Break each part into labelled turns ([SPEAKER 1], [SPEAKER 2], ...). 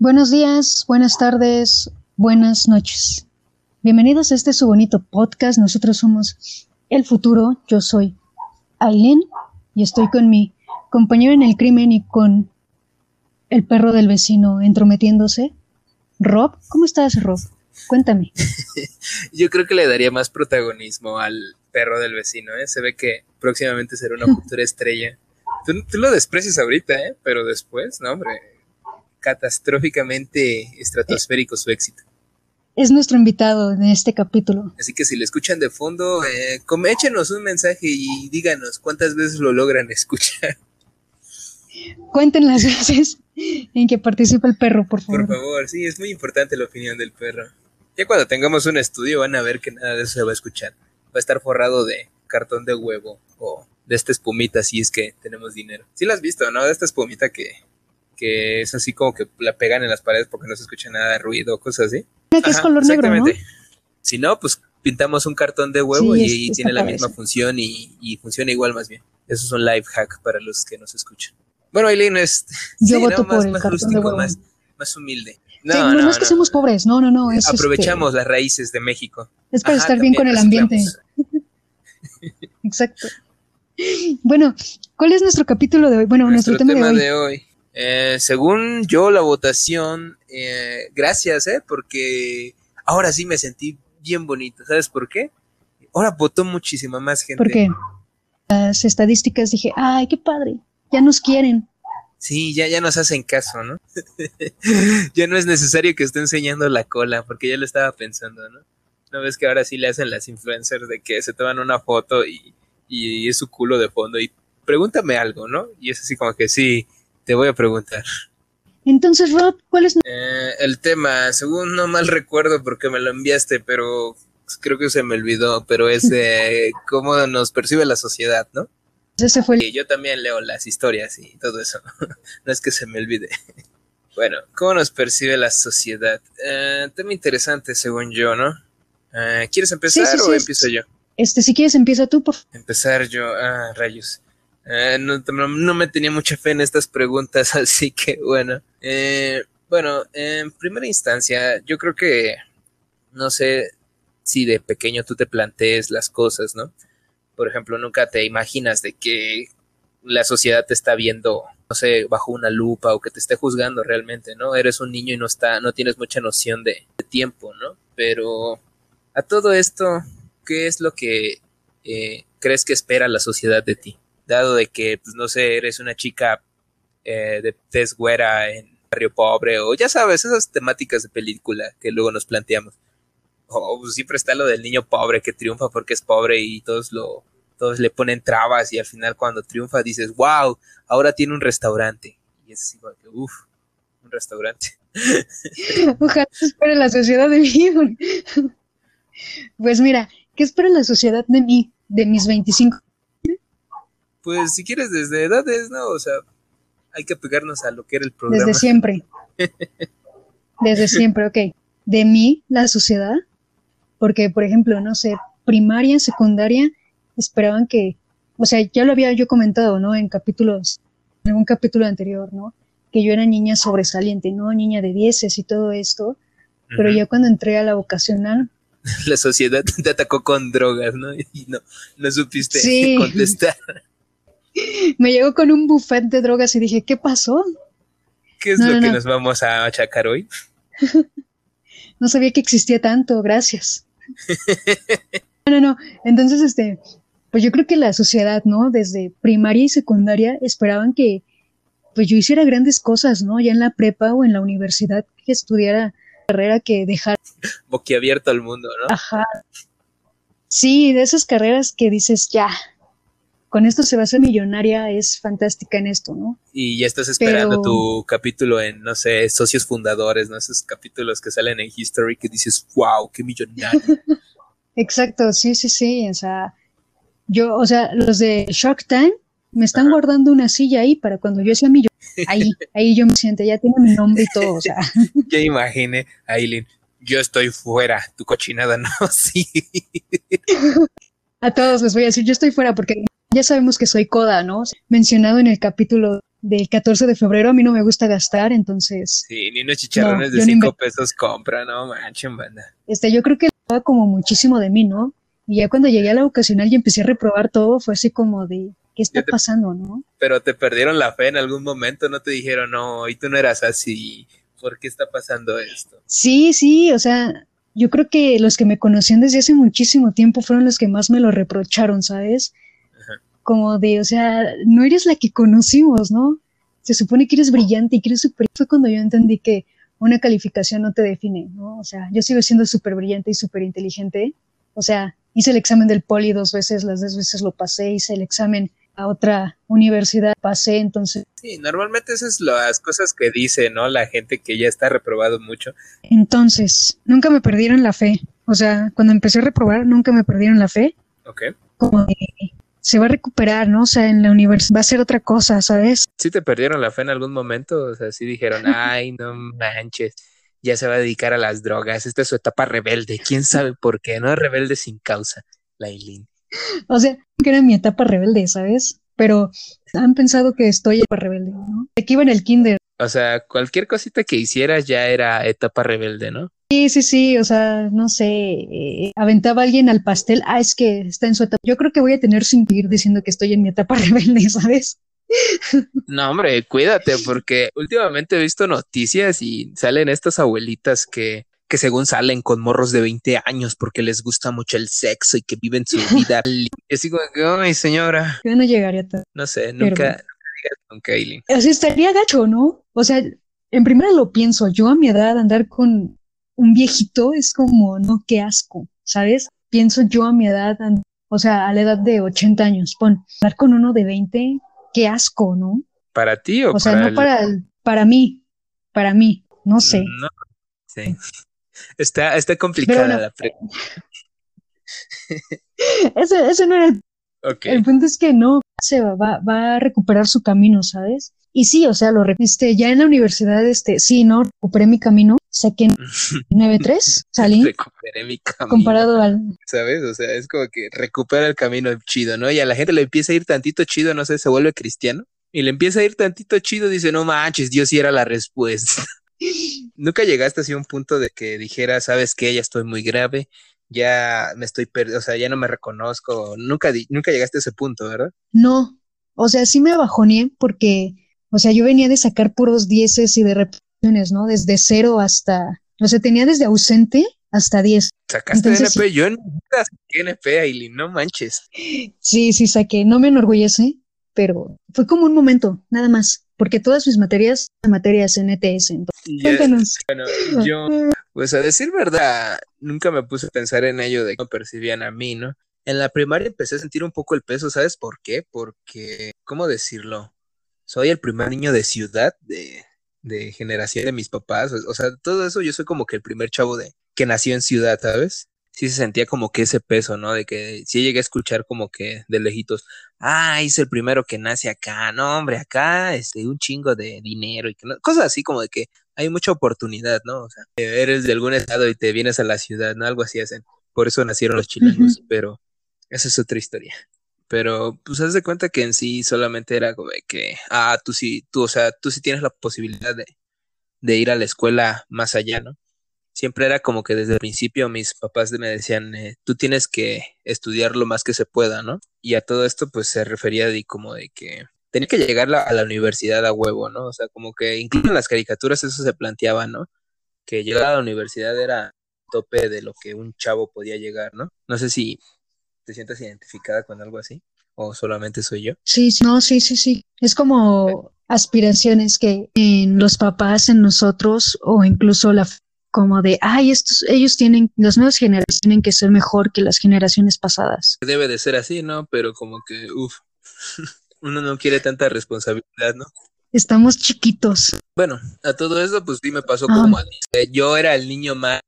[SPEAKER 1] Buenos días, buenas tardes, buenas noches. Bienvenidos a este su bonito podcast. Nosotros somos El Futuro. Yo soy Aileen y estoy con mi compañero en el crimen y con el perro del vecino entrometiéndose. Rob, ¿cómo estás, Rob? Cuéntame.
[SPEAKER 2] Yo creo que le daría más protagonismo al perro del vecino, ¿eh? Se ve que próximamente será una futura estrella. Tú, lo desprecias ahorita, ¿eh? Pero después, no, hombre, catastróficamente estratosférico su éxito.
[SPEAKER 1] Es nuestro invitado en este capítulo.
[SPEAKER 2] Así que si lo escuchan de fondo, eh, échenos un mensaje y díganos cuántas veces lo logran escuchar.
[SPEAKER 1] Cuenten las veces en que participa el perro, por favor.
[SPEAKER 2] Por favor, sí, es muy importante la opinión del perro. Ya cuando tengamos un estudio van a ver que nada de eso se va a escuchar. Va a estar forrado de cartón de huevo o de esta espumita si es que tenemos dinero. Sí la has visto, ¿no? De esta espumita que que es así como que la pegan en las paredes porque no se escucha nada de ruido o cosas así.
[SPEAKER 1] que es color negro, ¿no?
[SPEAKER 2] Si no, pues pintamos un cartón de huevo y, tiene la misma función y, funciona igual más bien. Eso es un life hack para los que nos escuchan. Bueno, Aileen es
[SPEAKER 1] Yo voto por el cartón de huevo.
[SPEAKER 2] Más, más humilde.
[SPEAKER 1] No, no, es que somos pobres, no, no, no.
[SPEAKER 2] Aprovechamos
[SPEAKER 1] este
[SPEAKER 2] las raíces de México.
[SPEAKER 1] Es para estar bien con el ambiente. Exacto. Bueno, ¿cuál es nuestro capítulo de hoy? Bueno, nuestro, tema,
[SPEAKER 2] De hoy eh, según yo, la votación, eh, gracias, ¿eh? Porque ahora sí me sentí bien bonito. ¿Sabes por qué? Ahora votó muchísima más gente.
[SPEAKER 1] ¿Por qué? Las estadísticas dije, ay, qué padre, ya nos quieren.
[SPEAKER 2] Sí, ya, ya nos hacen caso, ¿no? ya no es necesario que esté enseñando la cola, porque ya lo estaba pensando, ¿no? ¿No ves que ahora sí le hacen las influencers de que se toman una foto y, y es su culo de fondo y pregúntame algo, ¿no? Y es así como que sí, te voy a preguntar.
[SPEAKER 1] Entonces, Rob, ¿cuál es?
[SPEAKER 2] Eh, el tema, según no mal recuerdo porque me lo enviaste, pero creo que se me olvidó, pero es de cómo nos percibe la sociedad, ¿no?
[SPEAKER 1] Ese fue
[SPEAKER 2] el... yo también leo las historias y todo eso. no es que se me olvide. bueno, ¿cómo nos percibe la sociedad? Eh, tema interesante, según yo, ¿no? Eh, ¿Quieres empezar o empiezo yo?
[SPEAKER 1] Este, si quieres, empieza tú, por
[SPEAKER 2] Empezar yo. Ah, rayos. Eh, no, me tenía mucha fe en estas preguntas, así que bueno. Eh, bueno, en primera instancia, yo creo que no sé si de pequeño tú te plantees las cosas, ¿no? Por ejemplo, nunca te imaginas de que la sociedad te está viendo, no sé, bajo una lupa o que te esté juzgando realmente, ¿no? Eres un niño y no está, no tienes mucha noción de, tiempo, ¿no? Pero a todo esto, ¿qué es lo que eh, crees que espera la sociedad de ti? Dado de que, pues no sé, eres una chica eh, de tez güera en barrio pobre, o ya sabes, esas temáticas de película que luego nos planteamos. O pues, siempre está lo del niño pobre que triunfa porque es pobre y todos lo, todos le ponen trabas y al final cuando triunfa dices, wow, ahora tiene un restaurante. Y es igual que, uff, un restaurante.
[SPEAKER 1] Ojalá espere la sociedad de mí. Pues mira, ¿qué espera la sociedad de mí, de mis 25
[SPEAKER 2] pues si quieres desde edades, ¿no? O sea, hay que pegarnos a lo que era el programa.
[SPEAKER 1] Desde siempre. desde siempre, ok. De mí, la sociedad, porque, por ejemplo, no sé, primaria, secundaria, esperaban que, o sea, ya lo había yo comentado, ¿no? En capítulos, en un capítulo anterior, ¿no? Que yo era niña sobresaliente, ¿no? Niña de dieces y todo esto. Pero ya cuando entré a la vocacional,
[SPEAKER 2] la sociedad te atacó con drogas, ¿no? Y no, no supiste contestar.
[SPEAKER 1] me llegó con un buffet de drogas y dije, ¿qué pasó?
[SPEAKER 2] ¿Qué es lo que nos vamos a achacar hoy?
[SPEAKER 1] no sabía que existía tanto, gracias. no, no, no. Entonces, este, pues yo creo que la sociedad, ¿no? Desde primaria y secundaria esperaban que pues yo hiciera grandes cosas, ¿no? Ya en la prepa o en la universidad que estudiara carrera que dejara
[SPEAKER 2] boquiabierto al mundo, ¿no?
[SPEAKER 1] Ajá. Sí, de esas carreras que dices, ya, con esto se va a ser millonaria, es fantástica en esto, ¿no?
[SPEAKER 2] Y ya estás esperando tu capítulo en, no sé, socios fundadores, ¿no? Esos capítulos que salen en History que dices, wow, qué millonario.
[SPEAKER 1] Exacto, sí, sí, sí, o sea, yo, o sea, los de Shark Time me están guardando una silla ahí para cuando yo sea millonario. Ahí, ahí yo me siento, ya tiene mi nombre y todo, o sea.
[SPEAKER 2] ya imaginé, Aileen, yo estoy fuera, tu cochinada no, sí.
[SPEAKER 1] A todos les voy a decir, yo estoy fuera porque ya sabemos que soy coda, ¿no? Mencionado en el capítulo del 14 de febrero, a mí no me gusta gastar, entonces...
[SPEAKER 2] Sí, ni unos chicharrones de 5 pesos compra, no manchen, banda.
[SPEAKER 1] Este, yo creo que estaba como muchísimo de mí, ¿no? Y ya cuando llegué a la vocacional y empecé a reprobar todo, fue así como de, ¿qué está pasando, no?
[SPEAKER 2] Pero te perdieron la fe en algún momento, no te dijeron, no, y tú no eras así, ¿por qué está pasando esto?
[SPEAKER 1] Sí, sí, o sea, yo creo que los que me conocían desde hace muchísimo tiempo fueron los que más me lo reprocharon, ¿sabes? Como de, o sea, no eres la que conocimos, ¿no? Se supone que eres brillante y que eres súper... Fue cuando yo entendí que una calificación no te define, ¿no? O sea, yo sigo siendo súper brillante y súper inteligente. O sea, hice el examen del poli dos veces, las dos veces lo pasé, hice el examen a otra universidad, pasé, entonces...
[SPEAKER 2] Sí, normalmente esas son las cosas que dice, ¿no? La gente que ya está reprobado mucho.
[SPEAKER 1] Entonces, nunca me perdieron la fe. O sea, cuando empecé a reprobar, nunca me perdieron la fe.
[SPEAKER 2] Ok.
[SPEAKER 1] Como de, se va a recuperar, ¿no? O sea, en la universidad va a ser otra cosa, ¿sabes?
[SPEAKER 2] Sí te perdieron la fe en algún momento, o sea, sí dijeron, ay, no manches, ya se va a dedicar a las drogas, esta es su etapa rebelde, quién sabe por qué, no rebelde sin causa, Lailin.
[SPEAKER 1] O sea, que era mi etapa rebelde, ¿sabes? Pero han pensado que estoy etapa rebelde, ¿no? Aquí iba en el kinder.
[SPEAKER 2] O sea, cualquier cosita que hicieras ya era etapa rebelde, ¿no?
[SPEAKER 1] Sí, sí, sí, o sea, no sé, eh, aventaba a alguien al pastel, ah, es que está en su etapa. Yo creo que voy a tener sin ir diciendo que estoy en mi etapa rebelde, ¿sabes?
[SPEAKER 2] No, hombre, cuídate, porque últimamente he visto noticias y salen estas abuelitas que, que según salen con morros de 20 años porque les gusta mucho el sexo y que viven su vida. como que, ay, señora.
[SPEAKER 1] Yo no llegaría a
[SPEAKER 2] No sé, nunca, con Kaylin.
[SPEAKER 1] Así estaría gacho, ¿no? O sea, en primera lo pienso, yo a mi edad andar con un viejito es como, no, qué asco, ¿sabes? Pienso yo a mi edad, o sea, a la edad de 80 años, pon, andar con uno de 20, qué asco, ¿no?
[SPEAKER 2] ¿Para ti o,
[SPEAKER 1] o sea, no para, para mí, para mí, no sé.
[SPEAKER 2] No, sí. Está, está complicada la pregunta.
[SPEAKER 1] ese, ese no era el... El punto es que no, se va, va, va a recuperar su camino, ¿sabes? Y sí, o sea, lo este, ya en la universidad, este, sí, ¿no? Recuperé mi camino, saqué 9-3, salí.
[SPEAKER 2] Recuperé mi camino.
[SPEAKER 1] Comparado al.
[SPEAKER 2] ¿Sabes? O sea, es como que recupera el camino chido, ¿no? Y a la gente le empieza a ir tantito chido, no sé, se vuelve cristiano. Y le empieza a ir tantito chido, dice, no manches, Dios sí era la respuesta. Nunca llegaste así a un punto de que dijera, sabes que ya estoy muy grave, ya me estoy perdiendo, o sea, ya no me reconozco. Nunca, nunca llegaste a ese punto, ¿verdad?
[SPEAKER 1] No, o sea, sí me abajoné porque o sea, yo venía de sacar puros dieces y de repeticiones, ¿no? Desde cero hasta, o sea, tenía desde ausente hasta diez.
[SPEAKER 2] Sacaste NP, yo en saqué NP, Aileen, no manches.
[SPEAKER 1] Sí, sí saqué, no me enorgullece, pero fue como un momento, nada más, porque todas mis materias son materias en ETS.
[SPEAKER 2] Entonces, bueno, yo, pues a decir verdad, nunca me puse a pensar en ello de cómo percibían a mí, ¿no? En la primaria empecé a sentir un poco el peso, ¿sabes por qué? Porque, ¿cómo decirlo? soy el primer niño de ciudad, de, de generación de mis papás, o, sea, todo eso yo soy como que el primer chavo de que nació en ciudad, ¿sabes? Sí se sentía como que ese peso, ¿no? De que sí llegué a escuchar como que de lejitos, ah, es el primero que nace acá, no, hombre, acá, este, un chingo de dinero y que no, cosas así como de que hay mucha oportunidad, ¿no? O sea, eres de algún estado y te vienes a la ciudad, ¿no? Algo así hacen. Por eso nacieron los chilenos, pero esa es otra historia. Pero pues haz de cuenta que en sí solamente era como que, ah, tú sí, tú, o sea, tú sí tienes la posibilidad de, de ir a la escuela más allá, ¿no? Siempre era como que desde el principio mis papás me decían, eh, tú tienes que estudiar lo más que se pueda, ¿no? Y a todo esto pues se refería de como de que tenía que llegar a la universidad a huevo, ¿no? O sea, como que incluso en las caricaturas eso se planteaba, ¿no? Que llegar a la universidad era tope de lo que un chavo podía llegar, ¿no? No sé si ¿Te sientes identificada con algo así? ¿O solamente soy yo?
[SPEAKER 1] Sí, no, sí, sí, sí. Es como aspiraciones que en los papás, en nosotros, o incluso la como de, ay, estos, ellos tienen, las nuevas generaciones tienen que ser mejor que las generaciones pasadas.
[SPEAKER 2] Debe de ser así, ¿no? Pero como que, uff, uno no quiere tanta responsabilidad, ¿no?
[SPEAKER 1] Estamos chiquitos.
[SPEAKER 2] Bueno, a todo eso, pues sí me pasó como a Yo era el niño más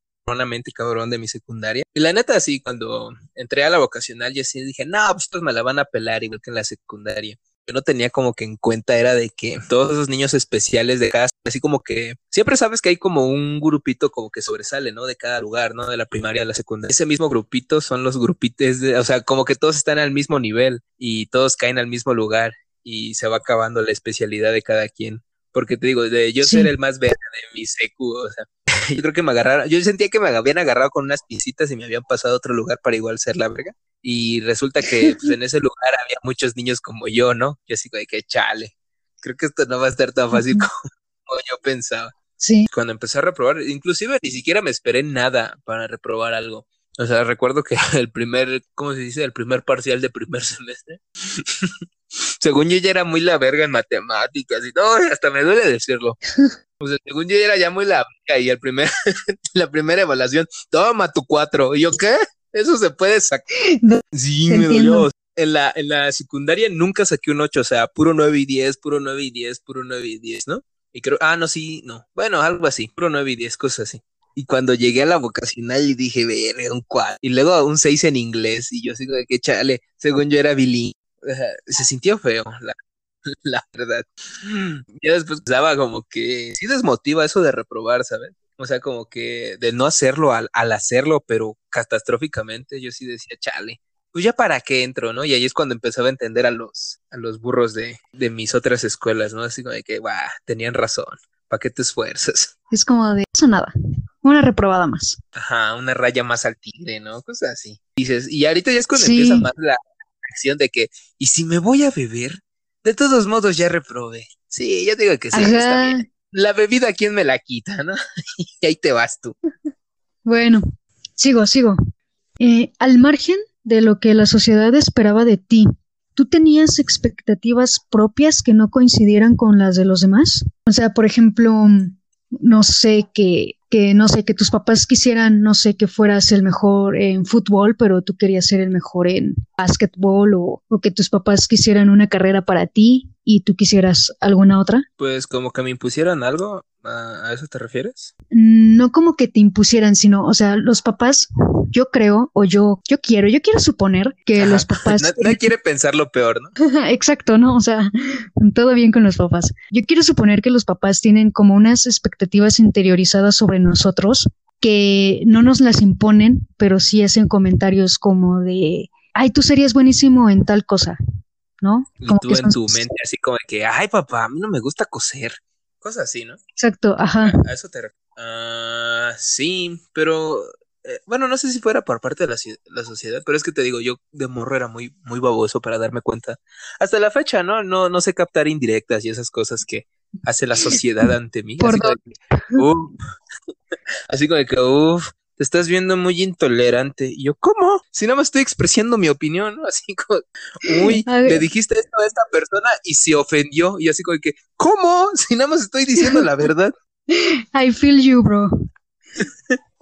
[SPEAKER 2] mente cabrón de mi secundaria. Y la neta, sí, cuando entré a la vocacional, yo sí dije, no, pues estos me la van a pelar igual que en la secundaria. Yo no tenía como que en cuenta era de que todos esos niños especiales de casa, así como que siempre sabes que hay como un grupito como que sobresale, ¿no? De cada lugar, ¿no? De la primaria a la secundaria. Ese mismo grupito son los grupitos, de, o sea, como que todos están al mismo nivel y todos caen al mismo lugar y se va acabando la especialidad de cada quien. Porque te digo, de yo ser el más verde de mi secu, o sea, yo creo que me agarraron, yo sentía que me habían agarrado con unas pisitas y me habían pasado a otro lugar para igual ser la verga. Y resulta que pues, en ese lugar había muchos niños como yo, ¿no? Yo así de que chale. Creo que esto no va a estar tan fácil como yo pensaba.
[SPEAKER 1] Sí.
[SPEAKER 2] Cuando empecé a reprobar, inclusive ni siquiera me esperé nada para reprobar algo. O sea, recuerdo que el primer, ¿cómo se dice? El primer parcial de primer semestre. según yo ya era muy la verga en matemáticas y todo, hasta me duele decirlo. O sea, según yo ya era ya muy la verga y el primer, la primera evaluación, toma tu cuatro. ¿Y yo qué? Eso se puede sacar. sí, me dolió. En la, en la secundaria nunca saqué un 8, o sea, puro 9 y 10, puro 9 y 10, puro 9 y 10, ¿no? Y creo, ah, no, sí, no. Bueno, algo así, puro 9 y 10, cosas así. Y cuando llegué a la vocacional y dije, verga, un 4. Y luego un 6 en inglés. Y yo sigo de que chale, según yo era bilingüe. Se sintió feo, la, verdad. Ya después pensaba como que sí desmotiva eso de reprobar, ¿sabes? O sea, como que de no hacerlo al, al hacerlo, pero catastróficamente, yo sí decía, chale, pues ya para qué entro, ¿no? Y ahí es cuando empezaba a entender a los, a los burros de, de mis otras escuelas, ¿no? Así como de que, guau, tenían razón, ¿para qué te esfuerzas?
[SPEAKER 1] Es como de eso nada, una reprobada más.
[SPEAKER 2] Ajá, una raya más al tigre, ¿no? Cosas así. Dices, y ahorita ya es cuando empieza más la acción de que, ¿y si me voy a beber? De todos modos ya reprobé. Sí, ya digo que sí, está bien. La bebida, ¿quién me la quita, no? y ahí te vas tú.
[SPEAKER 1] Bueno, sigo, sigo. Eh, al margen de lo que la sociedad esperaba de ti. ¿Tú tenías expectativas propias que no coincidieran con las de los demás? O sea, por ejemplo, no sé, que, que no sé, que tus papás quisieran, no sé, que fueras el mejor en fútbol, pero tú querías ser el mejor en básquetbol, o, o que tus papás quisieran una carrera para ti y tú quisieras alguna otra.
[SPEAKER 2] Pues como que me impusieran algo, ¿A, eso te refieres?
[SPEAKER 1] No como que te impusieran, sino, o sea, los papás, yo creo, o yo, yo quiero, yo quiero suponer que los papás.
[SPEAKER 2] No, quiere pensar lo peor,
[SPEAKER 1] ¿no? Exacto, ¿no? O sea, todo bien con los papás. Yo quiero suponer que los papás tienen como unas expectativas interiorizadas sobre nosotros que no nos las imponen, pero sí hacen comentarios como de, ay, tú serías buenísimo en tal cosa, ¿no?
[SPEAKER 2] Como y tú en tu mente así como de que, ay, papá, a mí no me gusta coser. Cosas así, ¿no?
[SPEAKER 1] Exacto, ajá.
[SPEAKER 2] A eso te uh, Sí, pero eh, bueno, no sé si fuera por parte de la, la, sociedad, pero es que te digo, yo de morro era muy, muy baboso para darme cuenta. Hasta la fecha, ¿no? No, no sé captar indirectas y esas cosas que hace la sociedad ante mí. Por así, como que, uff, te estás viendo muy intolerante. Y yo, ¿cómo? Si no me estoy expresando mi opinión, ¿no? Así como, uy, le dijiste esto a esta persona y se ofendió. Y así como que, ¿cómo? Si nada más estoy diciendo la verdad.
[SPEAKER 1] I feel you, bro.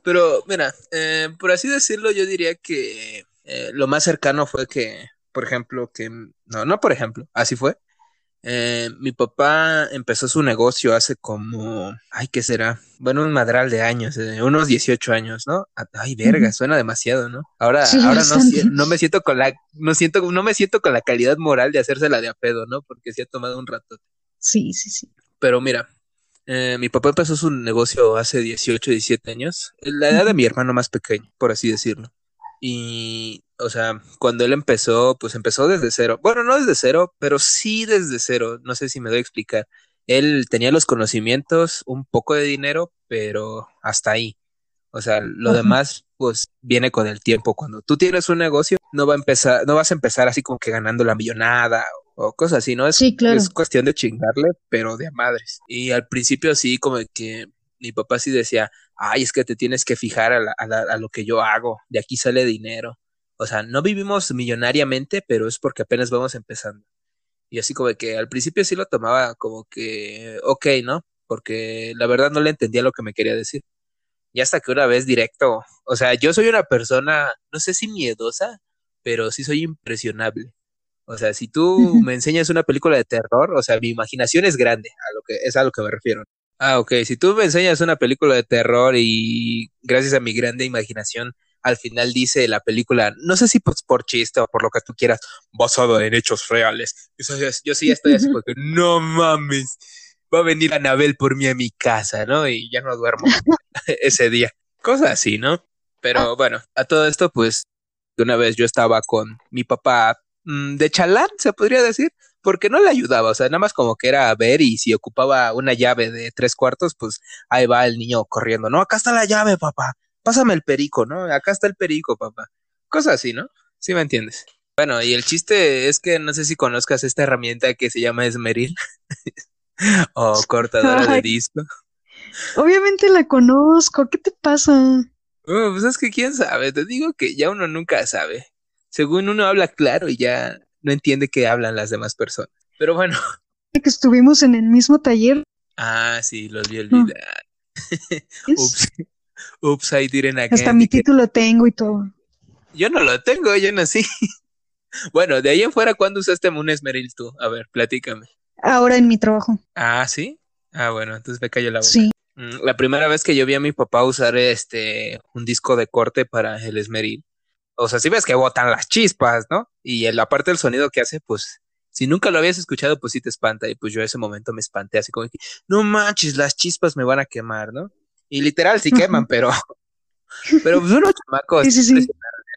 [SPEAKER 2] Pero, mira, eh, por así decirlo, yo diría que eh, lo más cercano fue que, por ejemplo, que, no, no por ejemplo, así fue, eh, mi papá empezó su negocio hace como, ay, ¿qué será? Bueno, un madral de años, eh, unos 18 años, ¿no? Ay, verga, suena demasiado, ¿no? Ahora, ahora no, no, me siento con la, no siento, no me siento con la calidad moral de hacérsela de a pedo, ¿no? Porque se ha tomado un rato.
[SPEAKER 1] Sí, sí, sí.
[SPEAKER 2] Pero mira, eh, mi papá empezó su negocio hace 18, 17 años, la edad de mi hermano más pequeño, por así decirlo. Y o sea, cuando él empezó, pues empezó desde cero. Bueno, no desde cero, pero sí desde cero. No sé si me doy a explicar. Él tenía los conocimientos, un poco de dinero, pero hasta ahí. O sea, lo demás, pues viene con el tiempo. Cuando tú tienes un negocio, no va a empezar, no vas a empezar así como que ganando la millonada o, cosas así, ¿no? Es,
[SPEAKER 1] sí, claro.
[SPEAKER 2] es cuestión de chingarle, pero de a madres. Y al principio sí, como que mi papá sí decía, ay, es que te tienes que fijar a, a lo que yo hago, de aquí sale dinero. O sea, no vivimos millonariamente, pero es porque apenas vamos empezando. Y así como que al principio sí lo tomaba como que, ok, ¿no? Porque la verdad no le entendía lo que me quería decir. Y hasta que una vez directo, o sea, yo soy una persona, no sé si miedosa, pero sí soy impresionable. O sea, si tú me enseñas una película de terror, o sea, mi imaginación es grande, a lo que es a lo que me refiero. Ah, ok, si tú me enseñas una película de terror y gracias a mi grande imaginación al final dice la película, no sé si por, por chiste o por lo que tú quieras, basado en hechos reales. Yo, sí estoy así porque, no mames, va a venir Anabel por mí a mi casa, ¿no? Y ya no duermo ese día. Cosas así, ¿no? Pero bueno, a todo esto, pues, una vez yo estaba con mi papá mm, de chalán, se podría decir, porque no le ayudaba, o sea, nada más como que era a ver y si ocupaba una llave de tres cuartos, pues ahí va el niño corriendo, no, acá está la llave, papá, pásame el perico, ¿no? Acá está el perico, papá. Cosas así, ¿no? Sí me entiendes. Bueno, y el chiste es que no sé si conozcas esta herramienta que se llama Esmeril o cortadora de disco.
[SPEAKER 1] Obviamente la conozco, ¿qué te pasa?
[SPEAKER 2] Oh, pues es que quién sabe, te digo que ya uno nunca sabe. Según uno habla claro y ya no entiende qué hablan las demás personas. Pero bueno.
[SPEAKER 1] Que estuvimos en el mismo taller.
[SPEAKER 2] Ah, sí, los vi olvidar. Ups. Ups, I didn't again.
[SPEAKER 1] Hasta mi título tengo y todo.
[SPEAKER 2] Yo no lo tengo, yo nací. bueno, de ahí en fuera, ¿cuándo usaste un esmeril tú? A ver, platícame.
[SPEAKER 1] Ahora en mi trabajo.
[SPEAKER 2] Ah, ¿sí? Ah, bueno, entonces me cayó la boca.
[SPEAKER 1] Sí.
[SPEAKER 2] Mm, la primera vez que yo vi a mi papá usar este un disco de corte para el esmeril. O sea, si ves que botan las chispas, ¿no? Y en la parte del sonido que hace, pues, si nunca lo habías escuchado, pues sí te espanta. Y pues yo en ese momento me espanté, así como que, no manches, las chispas me van a quemar, ¿no? Y literal sí queman, pero, pero pues uno chamaco.
[SPEAKER 1] Sí, sí, sí.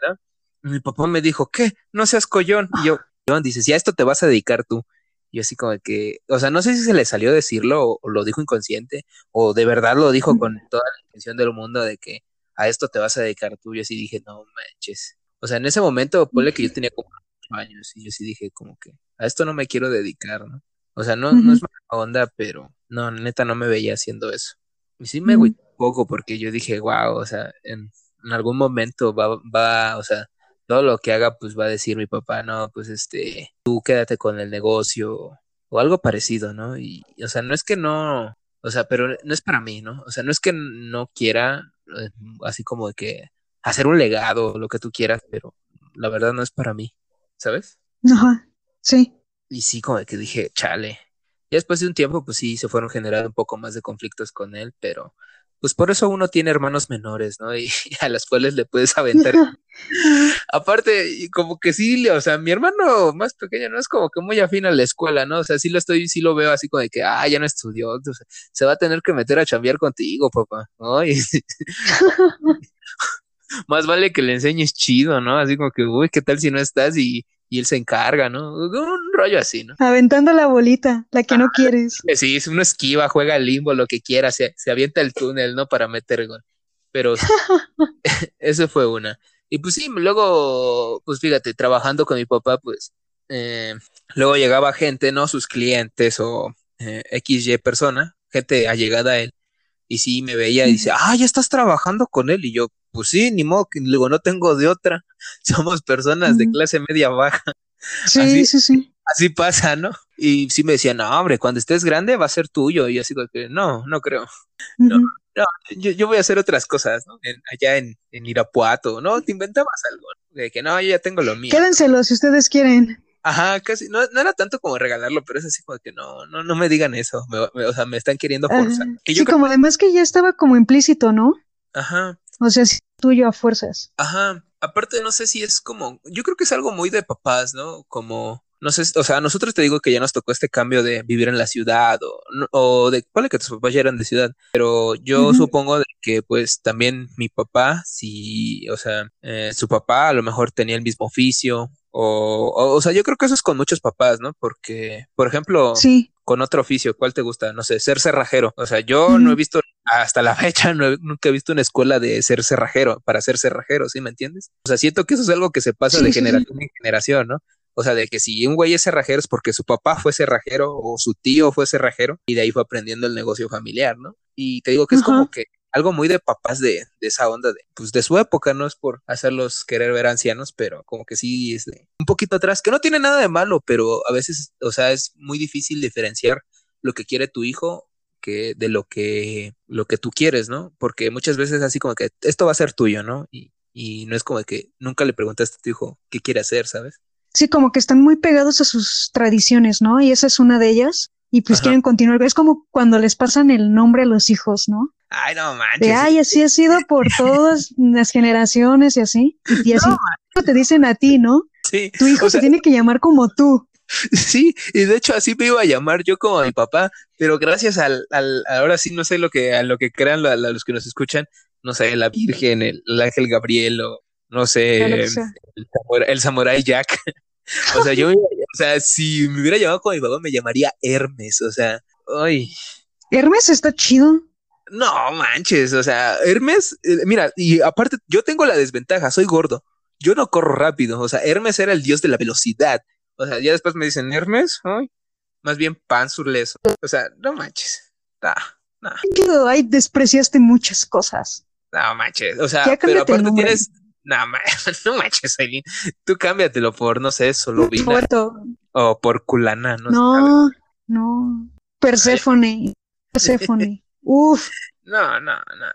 [SPEAKER 2] ¿no? Mi papá me dijo, ¿qué? No seas collón. Y yo, John, dice, si a esto te vas a dedicar tú. Y así como que, o sea, no sé si se le salió decirlo o, lo dijo inconsciente o de verdad lo dijo con toda la intención del mundo de que a esto te vas a dedicar tú. Yo así dije, no manches. O sea, en ese momento, ponle que yo tenía como años y yo sí dije como que a esto no me quiero dedicar, ¿no? O sea, no, no es mala onda, pero no, neta no me veía haciendo eso. Y sí me un poco porque yo dije, wow, o sea, en, en algún momento va, va, o sea, todo lo que haga, pues va a decir mi papá, no, pues este, tú quédate con el negocio o algo parecido, ¿no? Y, o sea, no es que no, o sea, pero no es para mí, ¿no? O sea, no es que no quiera, eh, así como de que hacer un legado, lo que tú quieras, pero la verdad no es para mí, ¿sabes?
[SPEAKER 1] Ajá, sí.
[SPEAKER 2] Y sí, como de que dije, chale. Y después de un tiempo, pues sí, se fueron generando un poco más de conflictos con él, pero pues por eso uno tiene hermanos menores, ¿no? Y, a las cuales le puedes aventar. Aparte, como que sí, o sea, mi hermano más pequeño no es como que muy afín a la escuela, ¿no? O sea, sí lo estoy, sí lo veo así como de que, ah, ya no estudió, se va a tener que meter a chambear contigo, papá, ¿no? más vale que le enseñes chido, ¿no? Así como que, uy, ¿qué tal si no estás y, y él se encarga, ¿no? Un rollo así, ¿no?
[SPEAKER 1] Aventando la bolita, la que no quieres.
[SPEAKER 2] Sí, es uno esquiva, juega al limbo, lo que quiera, se, se avienta el túnel, ¿no? Para meter gol. Pero eso fue una. Y pues sí, luego, pues fíjate, trabajando con mi papá, pues eh, luego llegaba gente, ¿no? Sus clientes o eh, XY persona, gente allegada a él. Y sí, me veía y dice, ah, ya estás trabajando con él. Y yo, pues sí, ni modo, luego no tengo de otra. Somos personas de clase media baja.
[SPEAKER 1] Sí, sí, sí.
[SPEAKER 2] Así pasa, ¿no? Y sí me decían, no, hombre, cuando estés grande va a ser tuyo. Y así que, no, no creo. No, no yo, voy a hacer otras cosas, ¿no? allá en, en, Irapuato, ¿no? Te inventabas algo, De que no, yo ya tengo lo mío.
[SPEAKER 1] Quédenselo si ustedes quieren.
[SPEAKER 2] Ajá, casi, no, no era tanto como regalarlo, pero es así como que no, no, no me digan eso, o sea, me están queriendo forzar.
[SPEAKER 1] sí, como además que ya estaba como implícito, ¿no?
[SPEAKER 2] Ajá.
[SPEAKER 1] O sea, es tuyo a fuerzas.
[SPEAKER 2] Ajá. Aparte, no sé si es como, yo creo que es algo muy de papás, ¿no? Como, no sé, o sea, a nosotros te digo que ya nos tocó este cambio de vivir en la ciudad o, o de, ¿cuál es que tus papás ya eran de ciudad? Pero yo supongo de que pues también mi papá, si, o sea, eh, su papá a lo mejor tenía el mismo oficio o, o, o, sea, yo creo que eso es con muchos papás, ¿no? Porque, por ejemplo,
[SPEAKER 1] sí
[SPEAKER 2] con otro oficio, ¿cuál te gusta? No sé, ser cerrajero. O sea, yo no he visto, hasta la fecha, no nunca he visto una escuela de ser cerrajero, para ser cerrajero, ¿sí me entiendes? O sea, siento que eso es algo que se pasa de generación en generación, ¿no? O sea, de que si un güey es cerrajero es porque su papá fue cerrajero o su tío fue cerrajero y de ahí fue aprendiendo el negocio familiar, ¿no? Y te digo que es como que algo muy de papás de, de, esa onda de, pues de su época, no es por hacerlos querer ver ancianos, pero como que sí es de un poquito atrás, que no tiene nada de malo, pero a veces, o sea, es muy difícil diferenciar lo que quiere tu hijo que de lo que, lo que tú quieres, ¿no? Porque muchas veces así como que esto va a ser tuyo, ¿no? Y, y no es como que nunca le preguntaste a tu hijo qué quiere hacer, ¿sabes?
[SPEAKER 1] Sí, como que están muy pegados a sus tradiciones, ¿no? Y esa es una de ellas. Y pues quieren continuar. Es como cuando les pasan el nombre a los hijos, ¿no?
[SPEAKER 2] Ay, no manches.
[SPEAKER 1] De, ay, así ha sido por todas las generaciones y así. Y así te dicen a ti, ¿no?
[SPEAKER 2] Sí.
[SPEAKER 1] Tu hijo se tiene que llamar como tú.
[SPEAKER 2] Sí, y de hecho así me iba a llamar yo como a mi papá, pero gracias al, al ahora sí no sé lo que, a lo que crean los que nos escuchan, no sé, la Virgen, el, Ángel Gabriel o no sé, el, el, Samurai Jack. o sea, yo O sea, si me hubiera llamado con mi papá, me llamaría Hermes. O sea, ay.
[SPEAKER 1] Hermes está chido.
[SPEAKER 2] No manches, o sea, Hermes, eh, mira, y aparte, yo tengo la desventaja, soy gordo. Yo no corro rápido. O sea, Hermes era el dios de la velocidad. O sea, ya después me dicen Hermes, ay, más bien Panzurles. O sea, no manches. Nah, nah.
[SPEAKER 1] Ahí despreciaste muchas cosas.
[SPEAKER 2] No manches. O sea, pero aparte tienes. No, no manches, Aileen. Tú cámbiatelo por, no sé, solo O por Culana, no
[SPEAKER 1] No, no. Perséfone. Perséfone. Uf.
[SPEAKER 2] No, no, no.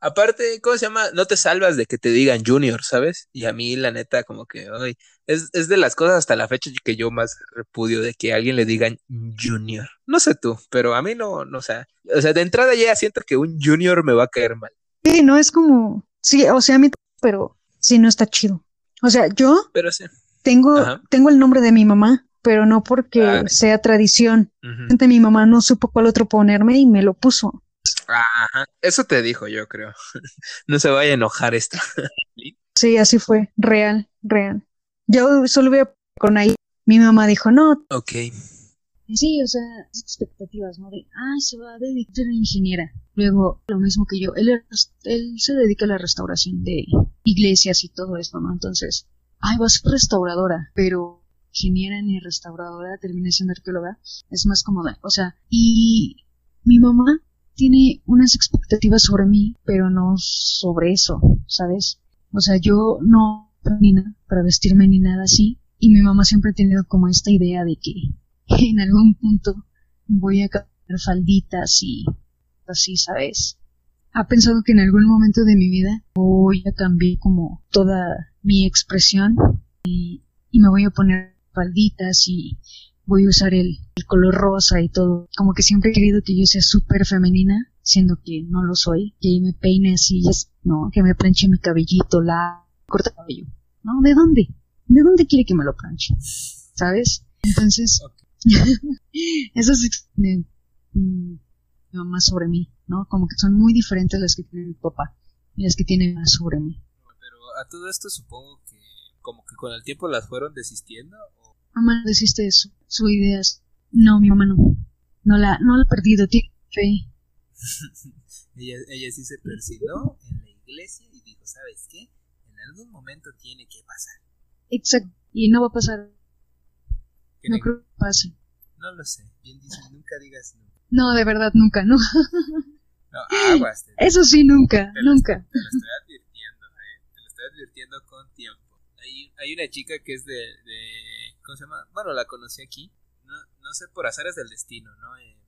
[SPEAKER 2] Aparte, ¿cómo se llama? No te salvas de que te digan Junior, ¿sabes? Y a mí, la neta, como que, ay, es, es de las cosas hasta la fecha que yo más repudio de que a alguien le digan Junior. No sé tú, pero a mí no, no, o sea, o sea, de entrada ya siento que un Junior me va a caer mal.
[SPEAKER 1] Sí, no es como, sí, o sea, a mí, pero sí, no está chido. O sea, yo
[SPEAKER 2] pero sí.
[SPEAKER 1] tengo, tengo el nombre de mi mamá, pero no porque ah, sea tradición. Mi mamá no supo cuál otro ponerme y me lo puso.
[SPEAKER 2] Ajá, eso te dijo yo creo. no se vaya a enojar esta.
[SPEAKER 1] sí, así fue, real, real. Yo solo voy con ahí. Mi mamá dijo, no.
[SPEAKER 2] Ok.
[SPEAKER 1] Sí, o sea, expectativas, ¿no? De, ah, se va a dedicar a ingeniera. Luego, lo mismo que yo, él, él se dedica a la restauración de iglesias y todo esto, ¿no? Entonces, ay, va a ser restauradora, pero ingeniera ni restauradora, termina siendo arqueóloga, es más cómoda. O sea, y mi mamá tiene unas expectativas sobre mí, pero no sobre eso, ¿sabes? O sea, yo no ni para vestirme ni nada así, y mi mamá siempre ha tenido como esta idea de que en algún punto voy a cambiar falditas y así, ¿sabes? Ha pensado que en algún momento de mi vida voy a cambiar como toda mi expresión y me voy a poner falditas y voy a usar el, color rosa y todo. Como que siempre he querido que yo sea súper femenina, siendo que no lo soy. Que me peine así, no, que me planche mi cabellito, la corta cabello. ¿No? ¿De dónde? ¿De dónde quiere que me lo planche? ¿Sabes? Entonces, eso es mi mamá sobre mí, ¿no? Como que son muy diferentes las que tiene mi papá y las que tiene más sobre mí.
[SPEAKER 2] Pero a todo esto supongo que como que con el tiempo las fueron desistiendo
[SPEAKER 1] mamá deciste eso, su ideas. No, mi mamá no. No la, no la ha perdido, tiene fe.
[SPEAKER 2] ella, ella sí se persinó en la iglesia y dijo, ¿sabes qué? En algún momento tiene que pasar.
[SPEAKER 1] Exacto, y no va a pasar. No creo que pase.
[SPEAKER 2] No lo sé, bien dicen, nunca digas nunca.
[SPEAKER 1] No, de verdad, nunca, no.
[SPEAKER 2] no, aguas.
[SPEAKER 1] Eso sí, nunca, nunca.
[SPEAKER 2] te lo estoy advirtiendo, ¿eh? Te lo estoy advirtiendo con tiempo. Hay, hay una chica que es de, de ¿Cómo se llama? Bueno, la conocí aquí. No, no sé, por azares del destino, ¿no? Eh,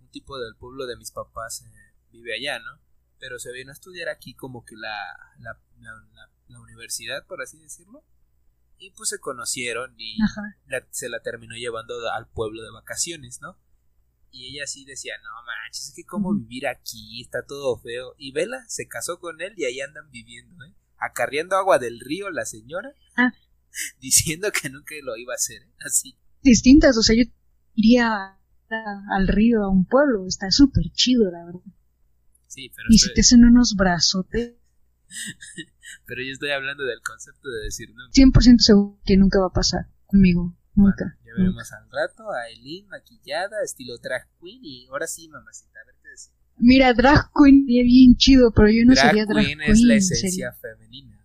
[SPEAKER 2] un tipo del pueblo de mis papás eh, vive allá, ¿no? Pero se vino a estudiar aquí como que la, la, la, universidad, por así decirlo. Y pues se conocieron y se la terminó llevando al pueblo de vacaciones, ¿no? Y ella sí decía, no manches, es que cómo vivir aquí, está todo feo. Y Vela se casó con él y ahí andan viviendo, ¿eh? Acarriendo agua del río la señora. Ah. diciendo que nunca lo iba a hacer, ¿eh? así.
[SPEAKER 1] Distintas, o sea, yo iría al río, a un pueblo, está súper chido, la verdad.
[SPEAKER 2] Sí, pero...
[SPEAKER 1] Y si te hacen unos brazotes.
[SPEAKER 2] pero yo estoy hablando del concepto de decir
[SPEAKER 1] nunca. 100% seguro que nunca va a pasar conmigo, nunca.
[SPEAKER 2] ya veremos al rato a Eileen maquillada, estilo drag queen, y ahora sí, mamacita, a ver.
[SPEAKER 1] Mira, drag queen sería bien chido, pero yo no sería drag queen.
[SPEAKER 2] es la esencia femenina